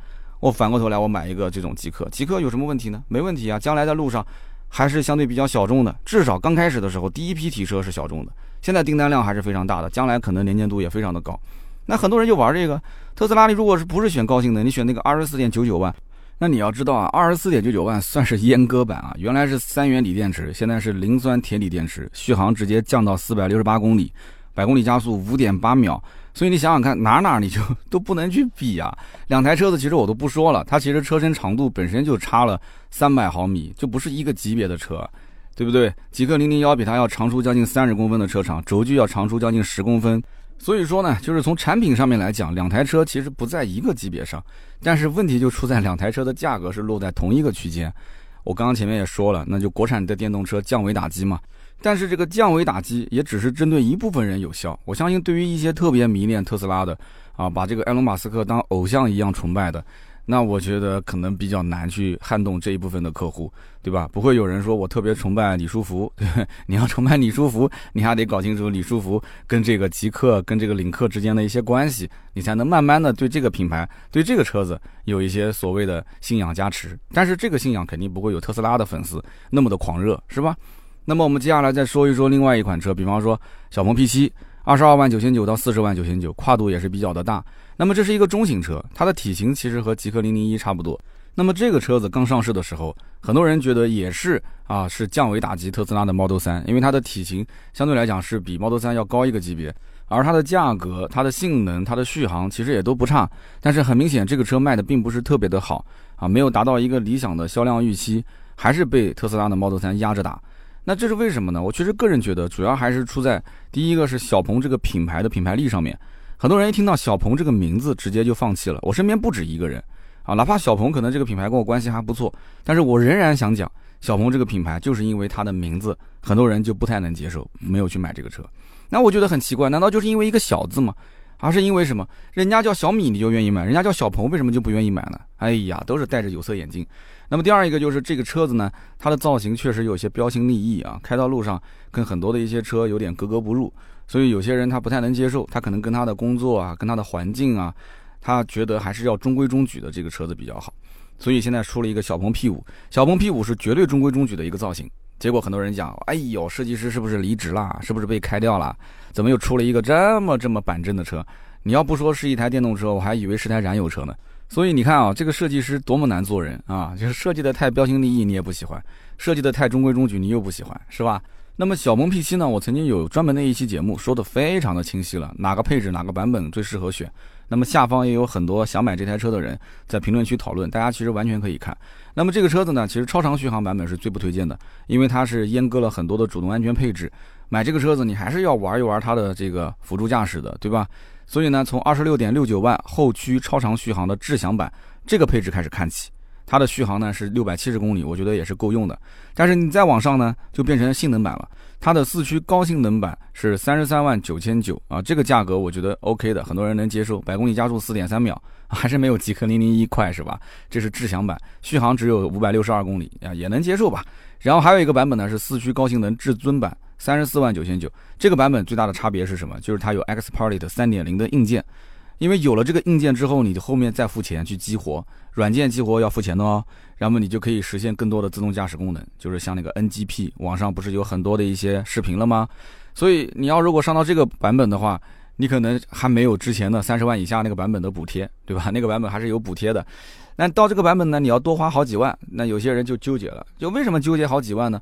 我反过头来，我买一个这种极客，极客有什么问题呢？没问题啊，将来在路上还是相对比较小众的，至少刚开始的时候，第一批提车是小众的，现在订单量还是非常大的，将来可能年见度也非常的高。那很多人就玩这个特斯拉，你如果是不是选高性能，你选那个二十四点九九万，那你要知道啊，二十四点九九万算是阉割版啊，原来是三元锂电池，现在是磷酸铁锂电池，续航直接降到四百六十八公里，百公里加速五点八秒。所以你想想看，哪哪你就 [laughs] 都不能去比啊！两台车子其实我都不说了，它其实车身长度本身就差了三百毫米，就不是一个级别的车，对不对？极氪零零幺比它要长出将近三十公分的车长，轴距要长出将近十公分。所以说呢，就是从产品上面来讲，两台车其实不在一个级别上，但是问题就出在两台车的价格是落在同一个区间。我刚刚前面也说了，那就国产的电动车降维打击嘛。但是这个降维打击也只是针对一部分人有效。我相信，对于一些特别迷恋特斯拉的啊，把这个埃隆·马斯克当偶像一样崇拜的，那我觉得可能比较难去撼动这一部分的客户，对吧？不会有人说我特别崇拜李书福，对你要崇拜李书福，你还得搞清楚李书福跟这个极客、跟这个领克之间的一些关系，你才能慢慢的对这个品牌、对这个车子有一些所谓的信仰加持。但是这个信仰肯定不会有特斯拉的粉丝那么的狂热，是吧？那么我们接下来再说一说另外一款车，比方说小鹏 P7，二十二万九千九到四十万九千九，跨度也是比较的大。那么这是一个中型车，它的体型其实和极氪零零一差不多。那么这个车子刚上市的时候，很多人觉得也是啊，是降维打击特斯拉的 Model 3，因为它的体型相对来讲是比 Model 3要高一个级别，而它的价格、它的性能、它的续航其实也都不差。但是很明显，这个车卖的并不是特别的好啊，没有达到一个理想的销量预期，还是被特斯拉的 Model 3压着打。那这是为什么呢？我确实个人觉得，主要还是出在第一个是小鹏这个品牌的品牌力上面。很多人一听到小鹏这个名字，直接就放弃了。我身边不止一个人啊，哪怕小鹏可能这个品牌跟我关系还不错，但是我仍然想讲，小鹏这个品牌就是因为它的名字，很多人就不太能接受，没有去买这个车。那我觉得很奇怪，难道就是因为一个小字吗？而是因为什么？人家叫小米你就愿意买，人家叫小鹏为什么就不愿意买呢？哎呀，都是戴着有色眼镜。那么第二一个就是这个车子呢，它的造型确实有些标新立异啊，开到路上跟很多的一些车有点格格不入，所以有些人他不太能接受，他可能跟他的工作啊，跟他的环境啊，他觉得还是要中规中矩的这个车子比较好，所以现在出了一个小鹏 P5，小鹏 P5 是绝对中规中矩的一个造型，结果很多人讲，哎呦，设计师是不是离职了？是不是被开掉了？怎么又出了一个这么这么板正的车？你要不说是一台电动车，我还以为是台燃油车呢。所以你看啊，这个设计师多么难做人啊！就是设计的太标新立异，你也不喜欢；设计的太中规中矩，你又不喜欢，是吧？那么小鹏 P7 呢？我曾经有专门的一期节目，说的非常的清晰了，哪个配置、哪个版本最适合选。那么下方也有很多想买这台车的人在评论区讨论，大家其实完全可以看。那么这个车子呢，其实超长续航版本是最不推荐的，因为它是阉割了很多的主动安全配置。买这个车子，你还是要玩一玩它的这个辅助驾驶的，对吧？所以呢，从二十六点六九万后驱超长续航的智享版这个配置开始看起，它的续航呢是六百七十公里，我觉得也是够用的。但是你再往上呢，就变成性能版了。它的四驱高性能版是三十三万九千九啊，这个价格我觉得 OK 的，很多人能接受。百公里加速四点三秒，[laughs] 还是没有极氪零零一快是吧？这是智享版，续航只有五百六十二公里啊，也能接受吧。然后还有一个版本呢是四驱高性能至尊版。三十四万九千九，这个版本最大的差别是什么？就是它有 Xpilot 三点零的硬件，因为有了这个硬件之后，你后面再付钱去激活软件激活要付钱的哦，然后你就可以实现更多的自动驾驶功能，就是像那个 NGP，网上不是有很多的一些视频了吗？所以你要如果上到这个版本的话，你可能还没有之前的三十万以下那个版本的补贴，对吧？[laughs] 那个版本还是有补贴的。那到这个版本呢，你要多花好几万，那有些人就纠结了。就为什么纠结好几万呢？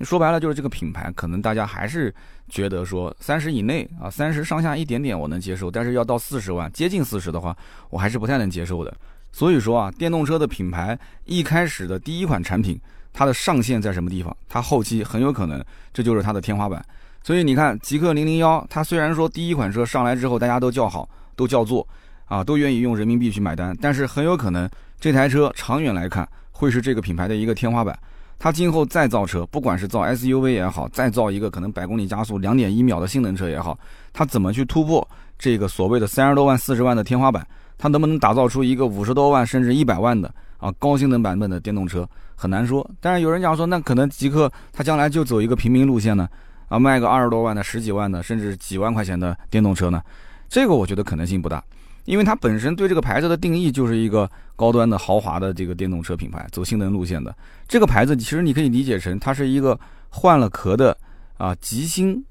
说白了就是这个品牌，可能大家还是觉得说三十以内啊，三十上下一点点我能接受，但是要到四十万，接近四十的话，我还是不太能接受的。所以说啊，电动车的品牌一开始的第一款产品，它的上限在什么地方？它后期很有可能这就是它的天花板。所以你看，极氪零零幺，它虽然说第一款车上来之后大家都叫好，都叫座，啊，都愿意用人民币去买单，但是很有可能这台车长远来看会是这个品牌的一个天花板。它今后再造车，不管是造 SUV 也好，再造一个可能百公里加速两点一秒的性能车也好，它怎么去突破这个所谓的三十多万、四十万的天花板？它能不能打造出一个五十多万甚至一百万的啊高性能版本的电动车？很难说。但是有人讲说，那可能极客它将来就走一个平民路线呢？啊，卖个二十多万的、十几万的，甚至几万块钱的电动车呢？这个我觉得可能性不大。因为它本身对这个牌子的定义就是一个高端的豪华的这个电动车品牌，走性能路线的。这个牌子其实你可以理解成它是一个换了壳的啊极星。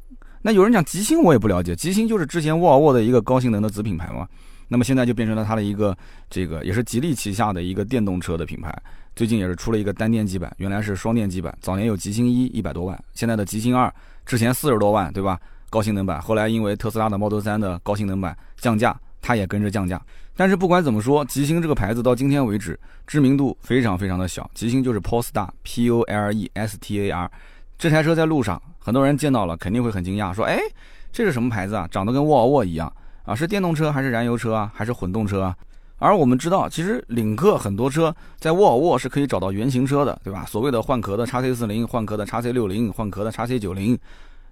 那有人讲极星我也不了解，极星就是之前沃尔沃的一个高性能的子品牌嘛。那么现在就变成了它的一个这个也是吉利旗下的一个电动车的品牌。最近也是出了一个单电机版，原来是双电机版，早年有极星一一百多万，现在的极星二之前四十多万对吧？高性能版，后来因为特斯拉的 Model 三的高性能版降价。它也跟着降价，但是不管怎么说，吉星这个牌子到今天为止知名度非常非常的小。吉星就是 Polestar，P O L E S T A R，这台车在路上，很多人见到了肯定会很惊讶，说：“哎，这是什么牌子啊？长得跟沃尔沃一样啊？是电动车还是燃油车啊？还是混动车啊？”而我们知道，其实领克很多车在沃尔沃是可以找到原型车的，对吧？所谓的换壳的 x C 四零，换壳的 x C 六零，换壳的 x C 九零。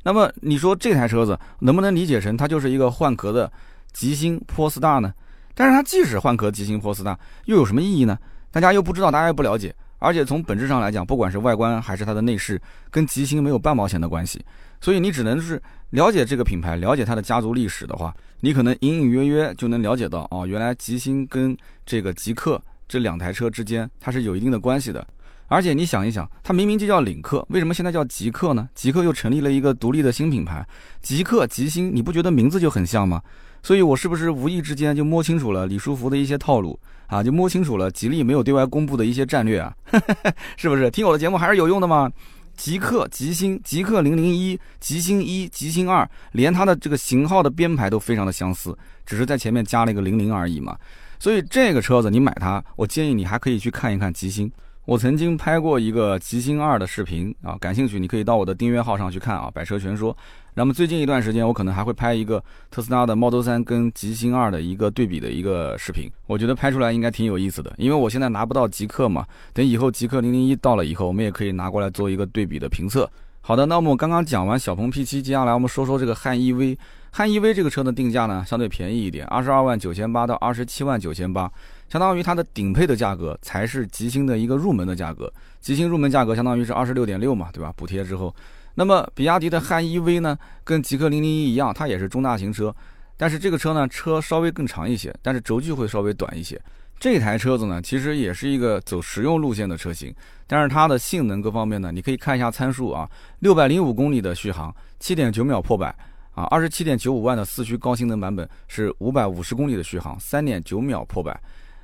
那么你说这台车子能不能理解成它就是一个换壳的？吉星坡斯大呢？但是它即使换壳吉星坡斯大又有什么意义呢？大家又不知道，大家又不了解。而且从本质上来讲，不管是外观还是它的内饰，跟吉星没有半毛钱的关系。所以你只能是了解这个品牌，了解它的家族历史的话，你可能隐隐约约就能了解到，哦，原来吉星跟这个极客这两台车之间，它是有一定的关系的。而且你想一想，它明明就叫领克，为什么现在叫极客呢？极客又成立了一个独立的新品牌，极客吉星，你不觉得名字就很像吗？所以我是不是无意之间就摸清楚了李书福的一些套路啊？就摸清楚了吉利没有对外公布的一些战略啊？[laughs] 是不是？听我的节目还是有用的吗？极客、极星、极客零零一、极星一、极星二，连它的这个型号的编排都非常的相似，只是在前面加了一个零零而已嘛。所以这个车子你买它，我建议你还可以去看一看极星。我曾经拍过一个极星二的视频啊，感兴趣你可以到我的订阅号上去看啊，百车全说。那么最近一段时间，我可能还会拍一个特斯拉的 Model 3跟极星二的一个对比的一个视频，我觉得拍出来应该挺有意思的。因为我现在拿不到极客嘛，等以后极客零零一到了以后，我们也可以拿过来做一个对比的评测。好的，那么我刚刚讲完小鹏 P7，接下来我们说说这个汉 EV。汉 EV 这个车的定价呢，相对便宜一点，二十二万九千八到二十七万九千八。相当于它的顶配的价格才是极星的一个入门的价格，极星入门价格相当于是二十六点六嘛，对吧？补贴之后，那么比亚迪的汉 EV 呢，跟极氪零零一一样，它也是中大型车，但是这个车呢，车稍微更长一些，但是轴距会稍微短一些。这台车子呢，其实也是一个走实用路线的车型，但是它的性能各方面呢，你可以看一下参数啊，六百零五公里的续航，七点九秒破百啊，二十七点九五万的四驱高性能版本是五百五十公里的续航，三点九秒破百。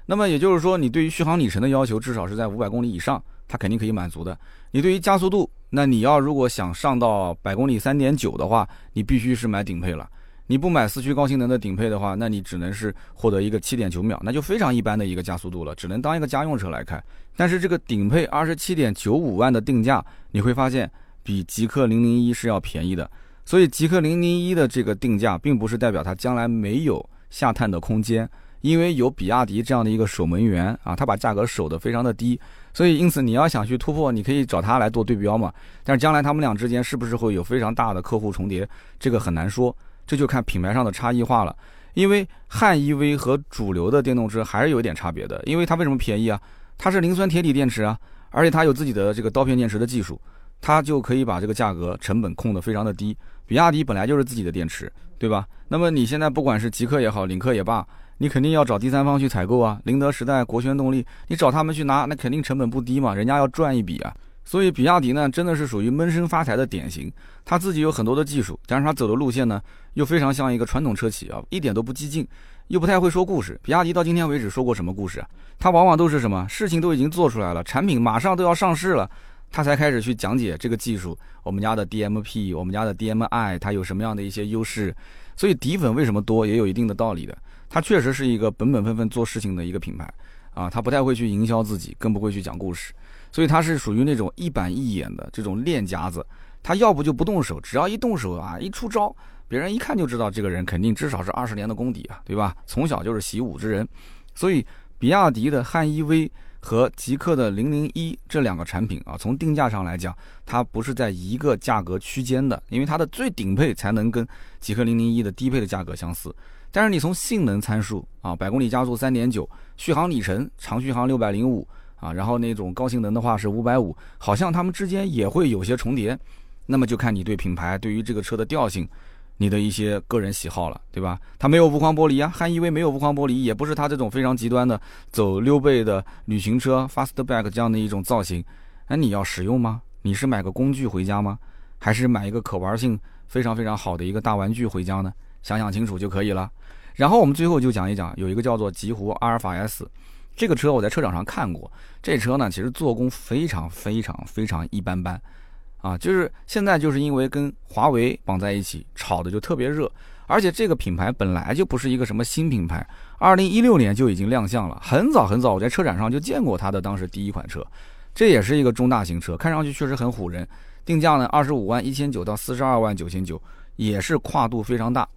那么也就是说，你对于续航里程的要求至少是在五百公里以上，它肯定可以满足的。你对于加速度，那你要如果想上到百公里三点九的话，你必须是买顶配了。你不买四驱高性能的顶配的话，那你只能是获得一个七点九秒，那就非常一般的一个加速度了，只能当一个家用车来开。但是这个顶配二十七点九五万的定价，你会发现比极氪零零一是要便宜的。所以极氪零零一的这个定价，并不是代表它将来没有下探的空间。因为有比亚迪这样的一个守门员啊，他把价格守得非常的低，所以因此你要想去突破，你可以找他来做对标嘛。但是将来他们俩之间是不是会有非常大的客户重叠，这个很难说，这就看品牌上的差异化了。因为汉 EV 和主流的电动车还是有一点差别的，因为它为什么便宜啊？它是磷酸铁锂电池啊，而且它有自己的这个刀片电池的技术，它就可以把这个价格成本控得非常的低。比亚迪本来就是自己的电池，对吧？那么你现在不管是极客也好，领克也罢。你肯定要找第三方去采购啊，宁德时代、国轩动力，你找他们去拿，那肯定成本不低嘛，人家要赚一笔啊。所以比亚迪呢，真的是属于闷声发财的典型。他自己有很多的技术，但是他走的路线呢，又非常像一个传统车企啊，一点都不激进，又不太会说故事。比亚迪到今天为止说过什么故事啊？他往往都是什么事情都已经做出来了，产品马上都要上市了，他才开始去讲解这个技术，我们家的 DMP，我们家的 DMI，它有什么样的一些优势。所以底粉为什么多，也有一定的道理的。它确实是一个本本分分做事情的一个品牌啊，他不太会去营销自己，更不会去讲故事。所以他是属于那种一板一眼的这种练家子，他要不就不动手，只要一动手啊，一出招，别人一看就知道这个人肯定至少是二十年的功底啊，对吧？从小就是习武之人。所以，比亚迪的汉 EV 和极氪的零零一这两个产品啊，从定价上来讲，它不是在一个价格区间的，因为它的最顶配才能跟极氪零零一的低配的价格相似。但是你从性能参数啊，百公里加速三点九，续航里程长续航六百零五。啊，然后那种高性能的话是五百五，好像它们之间也会有些重叠，那么就看你对品牌对于这个车的调性，你的一些个人喜好了，对吧？它没有无框玻璃啊，汉 EV 没有无框玻璃，也不是它这种非常极端的走溜背的旅行车 fastback 这样的一种造型。那你要实用吗？你是买个工具回家吗？还是买一个可玩性非常非常好的一个大玩具回家呢？想想清楚就可以了。然后我们最后就讲一讲，有一个叫做极狐阿尔法 S。这个车我在车展上看过，这车呢其实做工非常非常非常一般般，啊，就是现在就是因为跟华为绑在一起，炒的就特别热，而且这个品牌本来就不是一个什么新品牌，二零一六年就已经亮相了，很早很早我在车展上就见过它的当时第一款车，这也是一个中大型车，看上去确实很唬人，定价呢二十五万一千九到四十二万九千九，也是跨度非常大，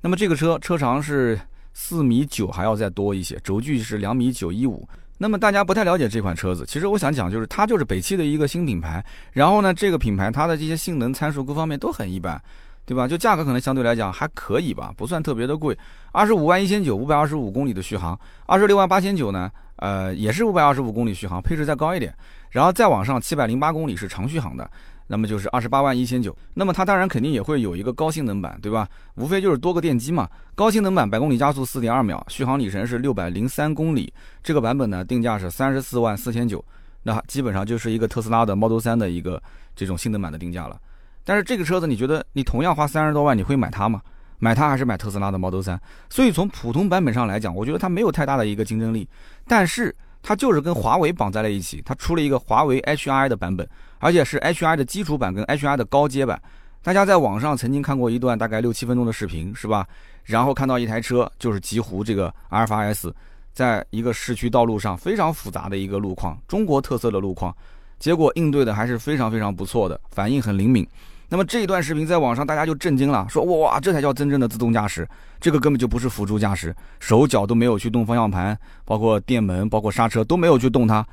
那么这个车车长是。四米九还要再多一些，轴距是两米九一五。那么大家不太了解这款车子，其实我想讲就是它就是北汽的一个新品牌。然后呢，这个品牌它的这些性能参数各方面都很一般，对吧？就价格可能相对来讲还可以吧，不算特别的贵。二十五万一千九，五百二十五公里的续航。二十六万八千九呢，呃，也是五百二十五公里续航，配置再高一点。然后再往上七百零八公里是长续航的。那么就是二十八万一千九，那么它当然肯定也会有一个高性能版，对吧？无非就是多个电机嘛。高性能版百公里加速四点二秒，续航里程是六百零三公里。这个版本呢，定价是三十四万四千九，那基本上就是一个特斯拉的 Model 3的一个这种性能版的定价了。但是这个车子，你觉得你同样花三十多万，你会买它吗？买它还是买特斯拉的 Model 3？所以从普通版本上来讲，我觉得它没有太大的一个竞争力。但是它就是跟华为绑在了一起，它出了一个华为 HI 的版本。而且是 HI 的基础版跟 HI 的高阶版，大家在网上曾经看过一段大概六七分钟的视频，是吧？然后看到一台车，就是极狐这个阿尔法 S，在一个市区道路上非常复杂的一个路况，中国特色的路况，结果应对的还是非常非常不错的，反应很灵敏。那么这一段视频在网上大家就震惊了，说哇，这才叫真正的自动驾驶，这个根本就不是辅助驾驶，手脚都没有去动方向盘，包括电门，包括刹车都没有去动它。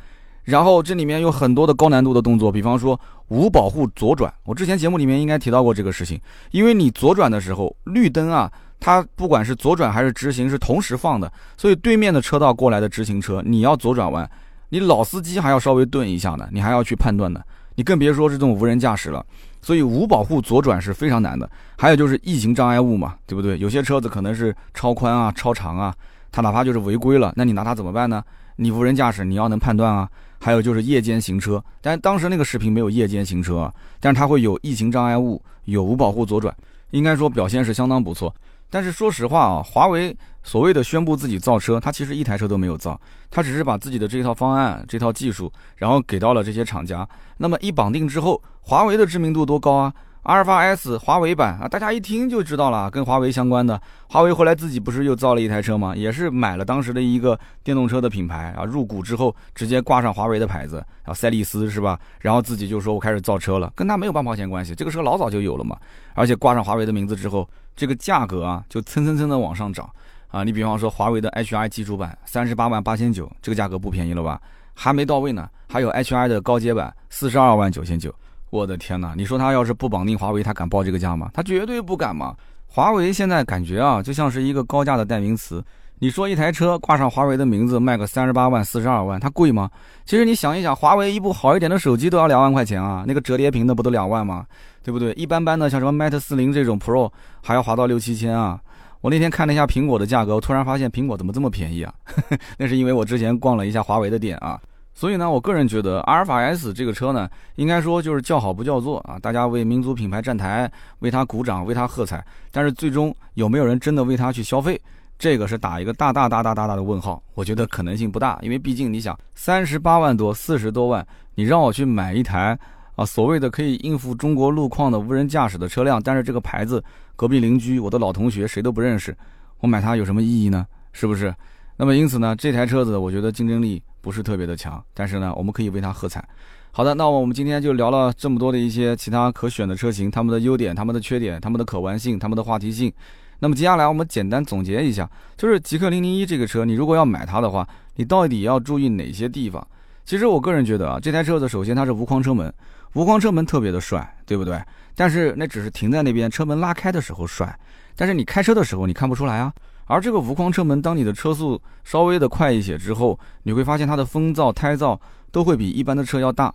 然后这里面有很多的高难度的动作，比方说无保护左转。我之前节目里面应该提到过这个事情，因为你左转的时候，绿灯啊，它不管是左转还是直行是同时放的，所以对面的车道过来的直行车，你要左转弯，你老司机还要稍微顿一下呢，你还要去判断呢，你更别说是这种无人驾驶了。所以无保护左转是非常难的。还有就是异形障碍物嘛，对不对？有些车子可能是超宽啊、超长啊，它哪怕就是违规了，那你拿它怎么办呢？你无人驾驶，你要能判断啊。还有就是夜间行车，但当时那个视频没有夜间行车，啊但是它会有异形障碍物，有无保护左转，应该说表现是相当不错。但是说实话啊，华为所谓的宣布自己造车，它其实一台车都没有造，它只是把自己的这套方案、这套技术，然后给到了这些厂家。那么一绑定之后，华为的知名度多高啊？阿尔法 S 华为版啊，大家一听就知道了，跟华为相关的。华为后来自己不是又造了一台车吗？也是买了当时的一个电动车的品牌啊，入股之后直接挂上华为的牌子，啊，赛力斯是吧？然后自己就说我开始造车了，跟他没有半毛钱关系，这个车老早就有了嘛。而且挂上华为的名字之后，这个价格啊就蹭蹭蹭的往上涨啊。你比方说华为的 HI 基础版三十八万八千九，这个价格不便宜了吧？还没到位呢，还有 HI 的高阶版四十二万九千九。我的天哪！你说他要是不绑定华为，他敢报这个价吗？他绝对不敢嘛！华为现在感觉啊，就像是一个高价的代名词。你说一台车挂上华为的名字，卖个三十八万、四十二万，它贵吗？其实你想一想，华为一部好一点的手机都要两万块钱啊，那个折叠屏的不都两万吗？对不对？一般般的像什么 Mate 四零这种 Pro 还要划到六七千啊。我那天看了一下苹果的价格，我突然发现苹果怎么这么便宜啊？[laughs] 那是因为我之前逛了一下华为的店啊。所以呢，我个人觉得阿尔法 S 这个车呢，应该说就是叫好不叫座啊，大家为民族品牌站台，为它鼓掌，为它喝彩。但是最终有没有人真的为它去消费，这个是打一个大大大大大大的问号。我觉得可能性不大，因为毕竟你想，三十八万多，四十多万，你让我去买一台啊所谓的可以应付中国路况的无人驾驶的车辆，但是这个牌子隔壁邻居我的老同学谁都不认识，我买它有什么意义呢？是不是？那么因此呢，这台车子我觉得竞争力。不是特别的强，但是呢，我们可以为它喝彩。好的，那我们今天就聊了这么多的一些其他可选的车型，它们的优点、它们的缺点、它们的可玩性、它们的话题性。那么接下来我们简单总结一下，就是极氪零零一这个车，你如果要买它的话，你到底要注意哪些地方？其实我个人觉得啊，这台车子首先它是无框车门，无框车门特别的帅，对不对？但是那只是停在那边，车门拉开的时候帅，但是你开车的时候你看不出来啊。而这个无框车门，当你的车速稍微的快一些之后，你会发现它的风噪、胎噪都会比一般的车要大。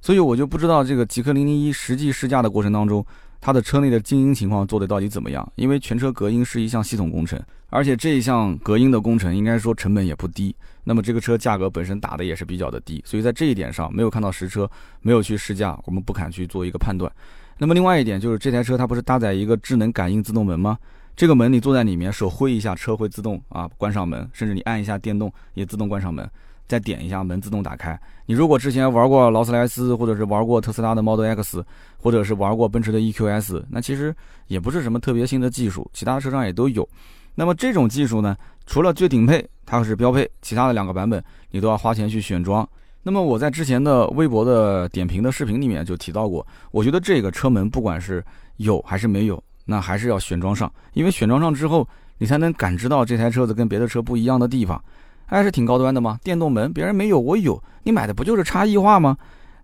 所以我就不知道这个极氪零零一实际试驾的过程当中，它的车内的静音情况做的到底怎么样？因为全车隔音是一项系统工程，而且这一项隔音的工程应该说成本也不低。那么这个车价格本身打的也是比较的低，所以在这一点上没有看到实车，没有去试驾，我们不敢去做一个判断。那么另外一点就是这台车它不是搭载一个智能感应自动门吗？这个门你坐在里面，手挥一下，车会自动啊关上门，甚至你按一下电动也自动关上门，再点一下门自动打开。你如果之前玩过劳斯莱斯，或者是玩过特斯拉的 Model X，或者是玩过奔驰的 EQS，那其实也不是什么特别新的技术，其他车上也都有。那么这种技术呢，除了最顶配它是标配，其他的两个版本你都要花钱去选装。那么我在之前的微博的点评的视频里面就提到过，我觉得这个车门不管是有还是没有。那还是要选装上，因为选装上之后，你才能感知到这台车子跟别的车不一样的地方，还是挺高端的嘛。电动门别人没有，我有，你买的不就是差异化吗？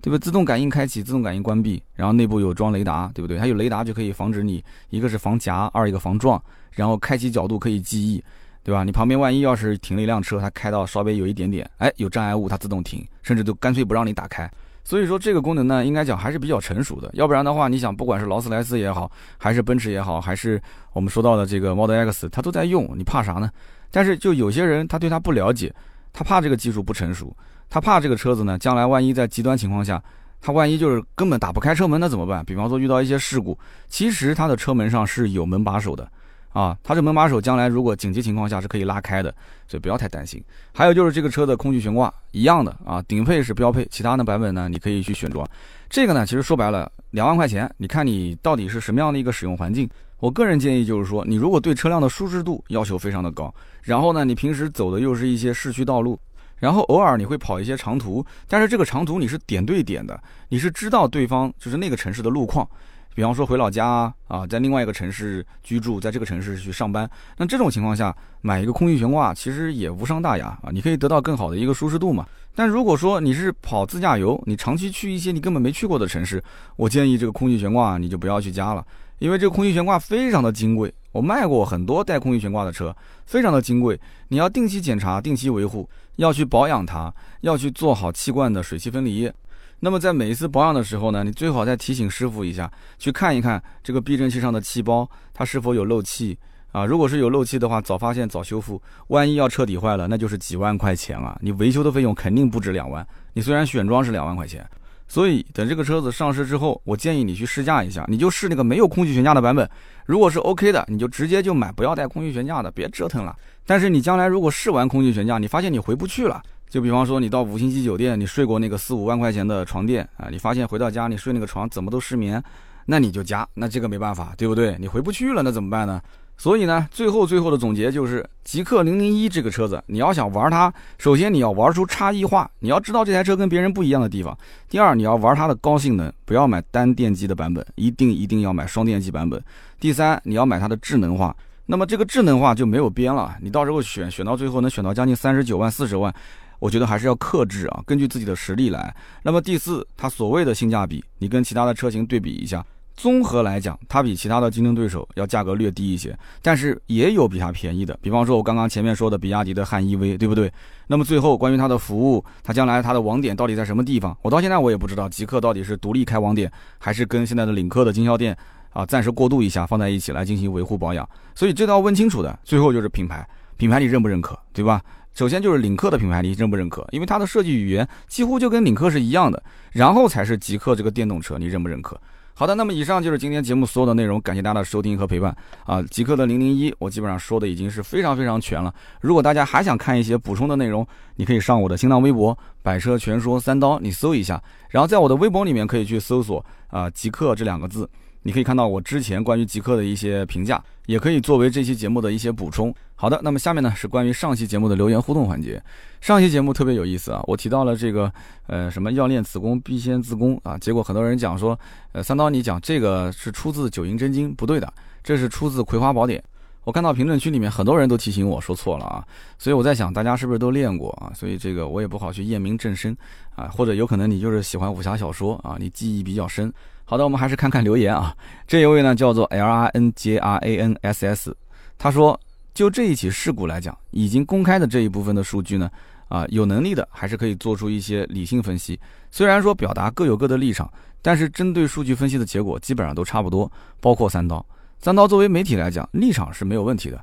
对不？自动感应开启，自动感应关闭，然后内部有装雷达，对不对？它有雷达就可以防止你，一个是防夹，二一个防撞，然后开启角度可以记忆，对吧？你旁边万一要是停了一辆车，它开到稍微有一点点，哎，有障碍物它自动停，甚至都干脆不让你打开。所以说这个功能呢，应该讲还是比较成熟的。要不然的话，你想，不管是劳斯莱斯也好，还是奔驰也好，还是我们说到的这个 Model X，它都在用，你怕啥呢？但是就有些人他对它不了解，他怕这个技术不成熟，他怕这个车子呢，将来万一在极端情况下，他万一就是根本打不开车门，那怎么办？比方说遇到一些事故，其实它的车门上是有门把手的。啊，它这门把手将来如果紧急情况下是可以拉开的，所以不要太担心。还有就是这个车的空气悬挂一样的啊，顶配是标配，其他的版本呢你可以去选装。这个呢其实说白了两万块钱，你看你到底是什么样的一个使用环境。我个人建议就是说，你如果对车辆的舒适度要求非常的高，然后呢你平时走的又是一些市区道路，然后偶尔你会跑一些长途，但是这个长途你是点对点的，你是知道对方就是那个城市的路况。比方说回老家啊，啊，在另外一个城市居住，在这个城市去上班，那这种情况下买一个空气悬挂其实也无伤大雅啊，你可以得到更好的一个舒适度嘛。但如果说你是跑自驾游，你长期去一些你根本没去过的城市，我建议这个空气悬挂你就不要去加了，因为这个空气悬挂非常的金贵，我卖过很多带空气悬挂的车，非常的金贵，你要定期检查、定期维护，要去保养它，要去做好气罐的水汽分离。那么在每一次保养的时候呢，你最好再提醒师傅一下，去看一看这个避震器上的气包，它是否有漏气啊？如果是有漏气的话，早发现早修复，万一要彻底坏了，那就是几万块钱啊！你维修的费用肯定不止两万。你虽然选装是两万块钱，所以等这个车子上市之后，我建议你去试驾一下，你就试那个没有空气悬架的版本。如果是 OK 的，你就直接就买，不要带空气悬架的，别折腾了。但是你将来如果试完空气悬架，你发现你回不去了。就比方说，你到五星级酒店，你睡过那个四五万块钱的床垫啊，你发现回到家你睡那个床怎么都失眠，那你就加，那这个没办法，对不对？你回不去了，那怎么办呢？所以呢，最后最后的总结就是，极氪零零一这个车子，你要想玩它，首先你要玩出差异化，你要知道这台车跟别人不一样的地方。第二，你要玩它的高性能，不要买单电机的版本，一定一定要买双电机版本。第三，你要买它的智能化，那么这个智能化就没有边了，你到时候选选到最后能选到将近三十九万、四十万。我觉得还是要克制啊，根据自己的实力来。那么第四，它所谓的性价比，你跟其他的车型对比一下，综合来讲，它比其他的竞争对手要价格略低一些，但是也有比它便宜的。比方说，我刚刚前面说的比亚迪的汉 EV，对不对？那么最后关于它的服务，它将来它的网点到底在什么地方？我到现在我也不知道，极客到底是独立开网点，还是跟现在的领克的经销店啊暂时过渡一下，放在一起来进行维护保养。所以这都要问清楚的。最后就是品牌。品牌你认不认可，对吧？首先就是领克的品牌，你认不认可？因为它的设计语言几乎就跟领克是一样的。然后才是极客这个电动车，你认不认可？好的，那么以上就是今天节目所有的内容，感谢大家的收听和陪伴啊！极客的零零一，我基本上说的已经是非常非常全了。如果大家还想看一些补充的内容，你可以上我的新浪微博“百车全说三刀”，你搜一下，然后在我的微博里面可以去搜索啊“极客”这两个字。你可以看到我之前关于极客的一些评价，也可以作为这期节目的一些补充。好的，那么下面呢是关于上期节目的留言互动环节。上期节目特别有意思啊，我提到了这个呃什么要练此功必先自宫啊，结果很多人讲说，呃三刀你讲这个是出自九阴真经，不对的，这是出自葵花宝典。我看到评论区里面很多人都提醒我说错了啊，所以我在想大家是不是都练过啊？所以这个我也不好去验明正身啊，或者有可能你就是喜欢武侠小说啊，你记忆比较深。好的，我们还是看看留言啊。这一位呢叫做 L R N J R A N S S，他说，就这一起事故来讲，已经公开的这一部分的数据呢，啊，有能力的还是可以做出一些理性分析。虽然说表达各有各的立场，但是针对数据分析的结果基本上都差不多。包括三刀，三刀作为媒体来讲，立场是没有问题的。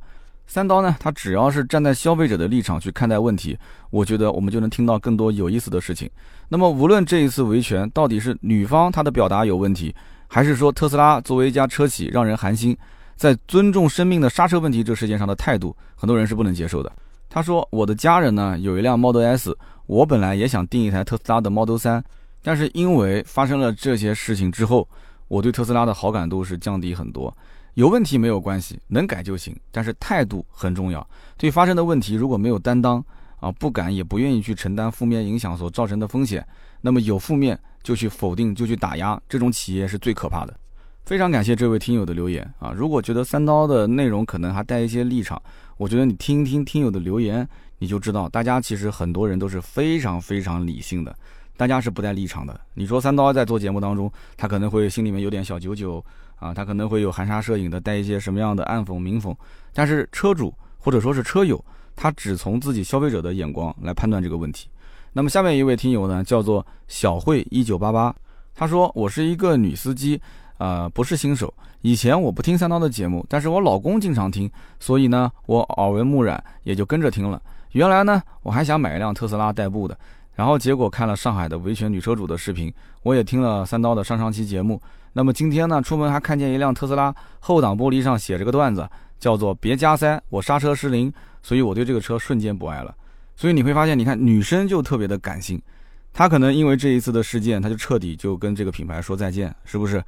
三刀呢，他只要是站在消费者的立场去看待问题，我觉得我们就能听到更多有意思的事情。那么，无论这一次维权到底是女方她的表达有问题，还是说特斯拉作为一家车企让人寒心，在尊重生命的刹车问题这事件上的态度，很多人是不能接受的。他说：“我的家人呢有一辆 Model S，我本来也想订一台特斯拉的 Model 3，但是因为发生了这些事情之后，我对特斯拉的好感度是降低很多。”有问题没有关系，能改就行，但是态度很重要。对发生的问题如果没有担当啊，不敢也不愿意去承担负面影响所造成的风险，那么有负面就去否定就去打压，这种企业是最可怕的。非常感谢这位听友的留言啊！如果觉得三刀的内容可能还带一些立场，我觉得你听一听听友的留言，你就知道大家其实很多人都是非常非常理性的，大家是不带立场的。你说三刀在做节目当中，他可能会心里面有点小九九。啊，他可能会有含沙射影的带一些什么样的暗讽、明讽，但是车主或者说是车友，他只从自己消费者的眼光来判断这个问题。那么下面一位听友呢，叫做小慧一九八八，他说我是一个女司机，呃，不是新手，以前我不听三刀的节目，但是我老公经常听，所以呢，我耳闻目染，也就跟着听了。原来呢，我还想买一辆特斯拉代步的，然后结果看了上海的维权女车主的视频，我也听了三刀的上上期节目。那么今天呢，出门还看见一辆特斯拉后挡玻璃上写着个段子，叫做“别加塞，我刹车失灵”，所以我对这个车瞬间不爱了。所以你会发现，你看女生就特别的感性，她可能因为这一次的事件，她就彻底就跟这个品牌说再见，是不是？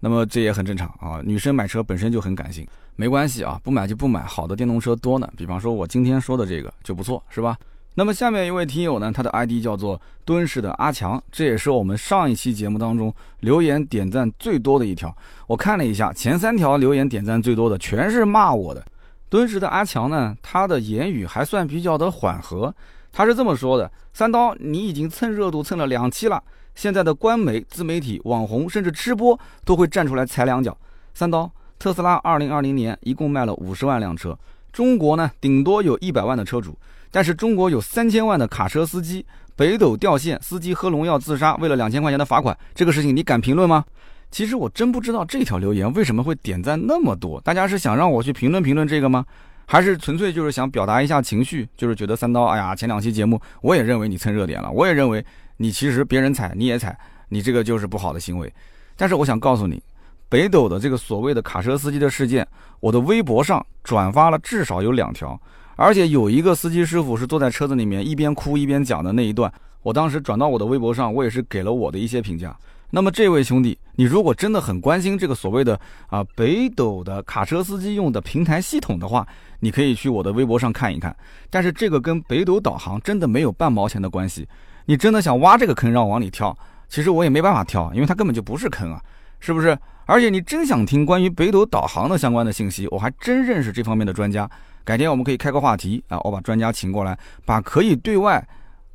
那么这也很正常啊，女生买车本身就很感性，没关系啊，不买就不买，好的电动车多呢。比方说我今天说的这个就不错，是吧？那么下面一位听友呢，他的 ID 叫做敦实的阿强，这也是我们上一期节目当中留言点赞最多的一条。我看了一下，前三条留言点赞最多的全是骂我的。敦实的阿强呢，他的言语还算比较的缓和，他是这么说的：三刀，你已经蹭热度蹭了两期了，现在的官媒、自媒体、网红甚至吃播都会站出来踩两脚。三刀，特斯拉二零二零年一共卖了五十万辆车，中国呢顶多有一百万的车主。但是中国有三千万的卡车司机，北斗掉线，司机喝农药自杀，为了两千块钱的罚款，这个事情你敢评论吗？其实我真不知道这条留言为什么会点赞那么多，大家是想让我去评论评论这个吗？还是纯粹就是想表达一下情绪，就是觉得三刀，哎呀，前两期节目我也认为你蹭热点了，我也认为你其实别人踩你也踩，你这个就是不好的行为。但是我想告诉你，北斗的这个所谓的卡车司机的事件，我的微博上转发了至少有两条。而且有一个司机师傅是坐在车子里面一边哭一边讲的那一段，我当时转到我的微博上，我也是给了我的一些评价。那么这位兄弟，你如果真的很关心这个所谓的啊北斗的卡车司机用的平台系统的话，你可以去我的微博上看一看。但是这个跟北斗导航真的没有半毛钱的关系。你真的想挖这个坑让我往里跳，其实我也没办法跳，因为它根本就不是坑啊，是不是？而且你真想听关于北斗导航的相关的信息，我还真认识这方面的专家。改天我们可以开个话题啊，我把专家请过来，把可以对外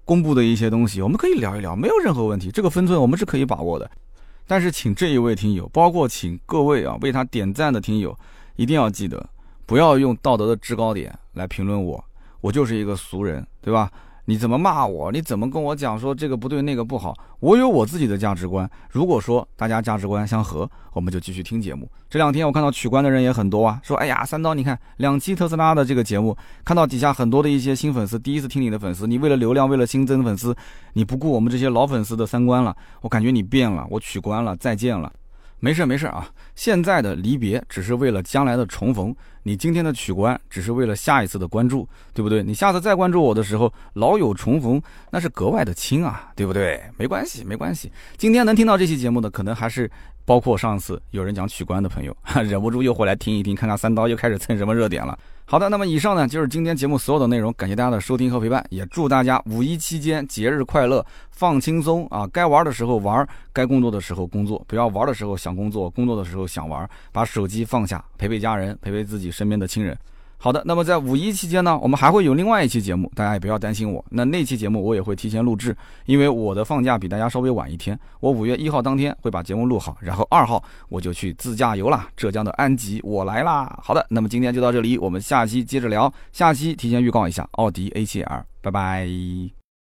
公布的一些东西，我们可以聊一聊，没有任何问题。这个分寸我们是可以把握的。但是，请这一位听友，包括请各位啊为他点赞的听友，一定要记得，不要用道德的制高点来评论我，我就是一个俗人，对吧？你怎么骂我？你怎么跟我讲说这个不对那个不好？我有我自己的价值观。如果说大家价值观相合，我们就继续听节目。这两天我看到取关的人也很多啊，说哎呀，三刀，你看两期特斯拉的这个节目，看到底下很多的一些新粉丝，第一次听你的粉丝，你为了流量，为了新增粉丝，你不顾我们这些老粉丝的三观了，我感觉你变了，我取关了，再见了。没事没事啊，现在的离别只是为了将来的重逢。你今天的取关只是为了下一次的关注，对不对？你下次再关注我的时候，老友重逢那是格外的亲啊，对不对？[laughs] 没关系没关系，今天能听到这期节目的，可能还是包括上次有人讲取关的朋友，哈 [laughs] 忍不住又回来听一听，看看三刀又开始蹭什么热点了。好的，那么以上呢就是今天节目所有的内容，感谢大家的收听和陪伴，也祝大家五一期间节日快乐，放轻松啊！该玩的时候玩，该工作的时候工作，不要玩的时候想工作，工作的时候想玩，把手机放下，陪陪家人，陪陪自己身边的亲人。好的，那么在五一期间呢，我们还会有另外一期节目，大家也不要担心我。那那期节目我也会提前录制，因为我的放假比大家稍微晚一天。我五月一号当天会把节目录好，然后二号我就去自驾游啦，浙江的安吉，我来啦。好的，那么今天就到这里，我们下期接着聊。下期提前预告一下，奥迪 A7L，拜拜。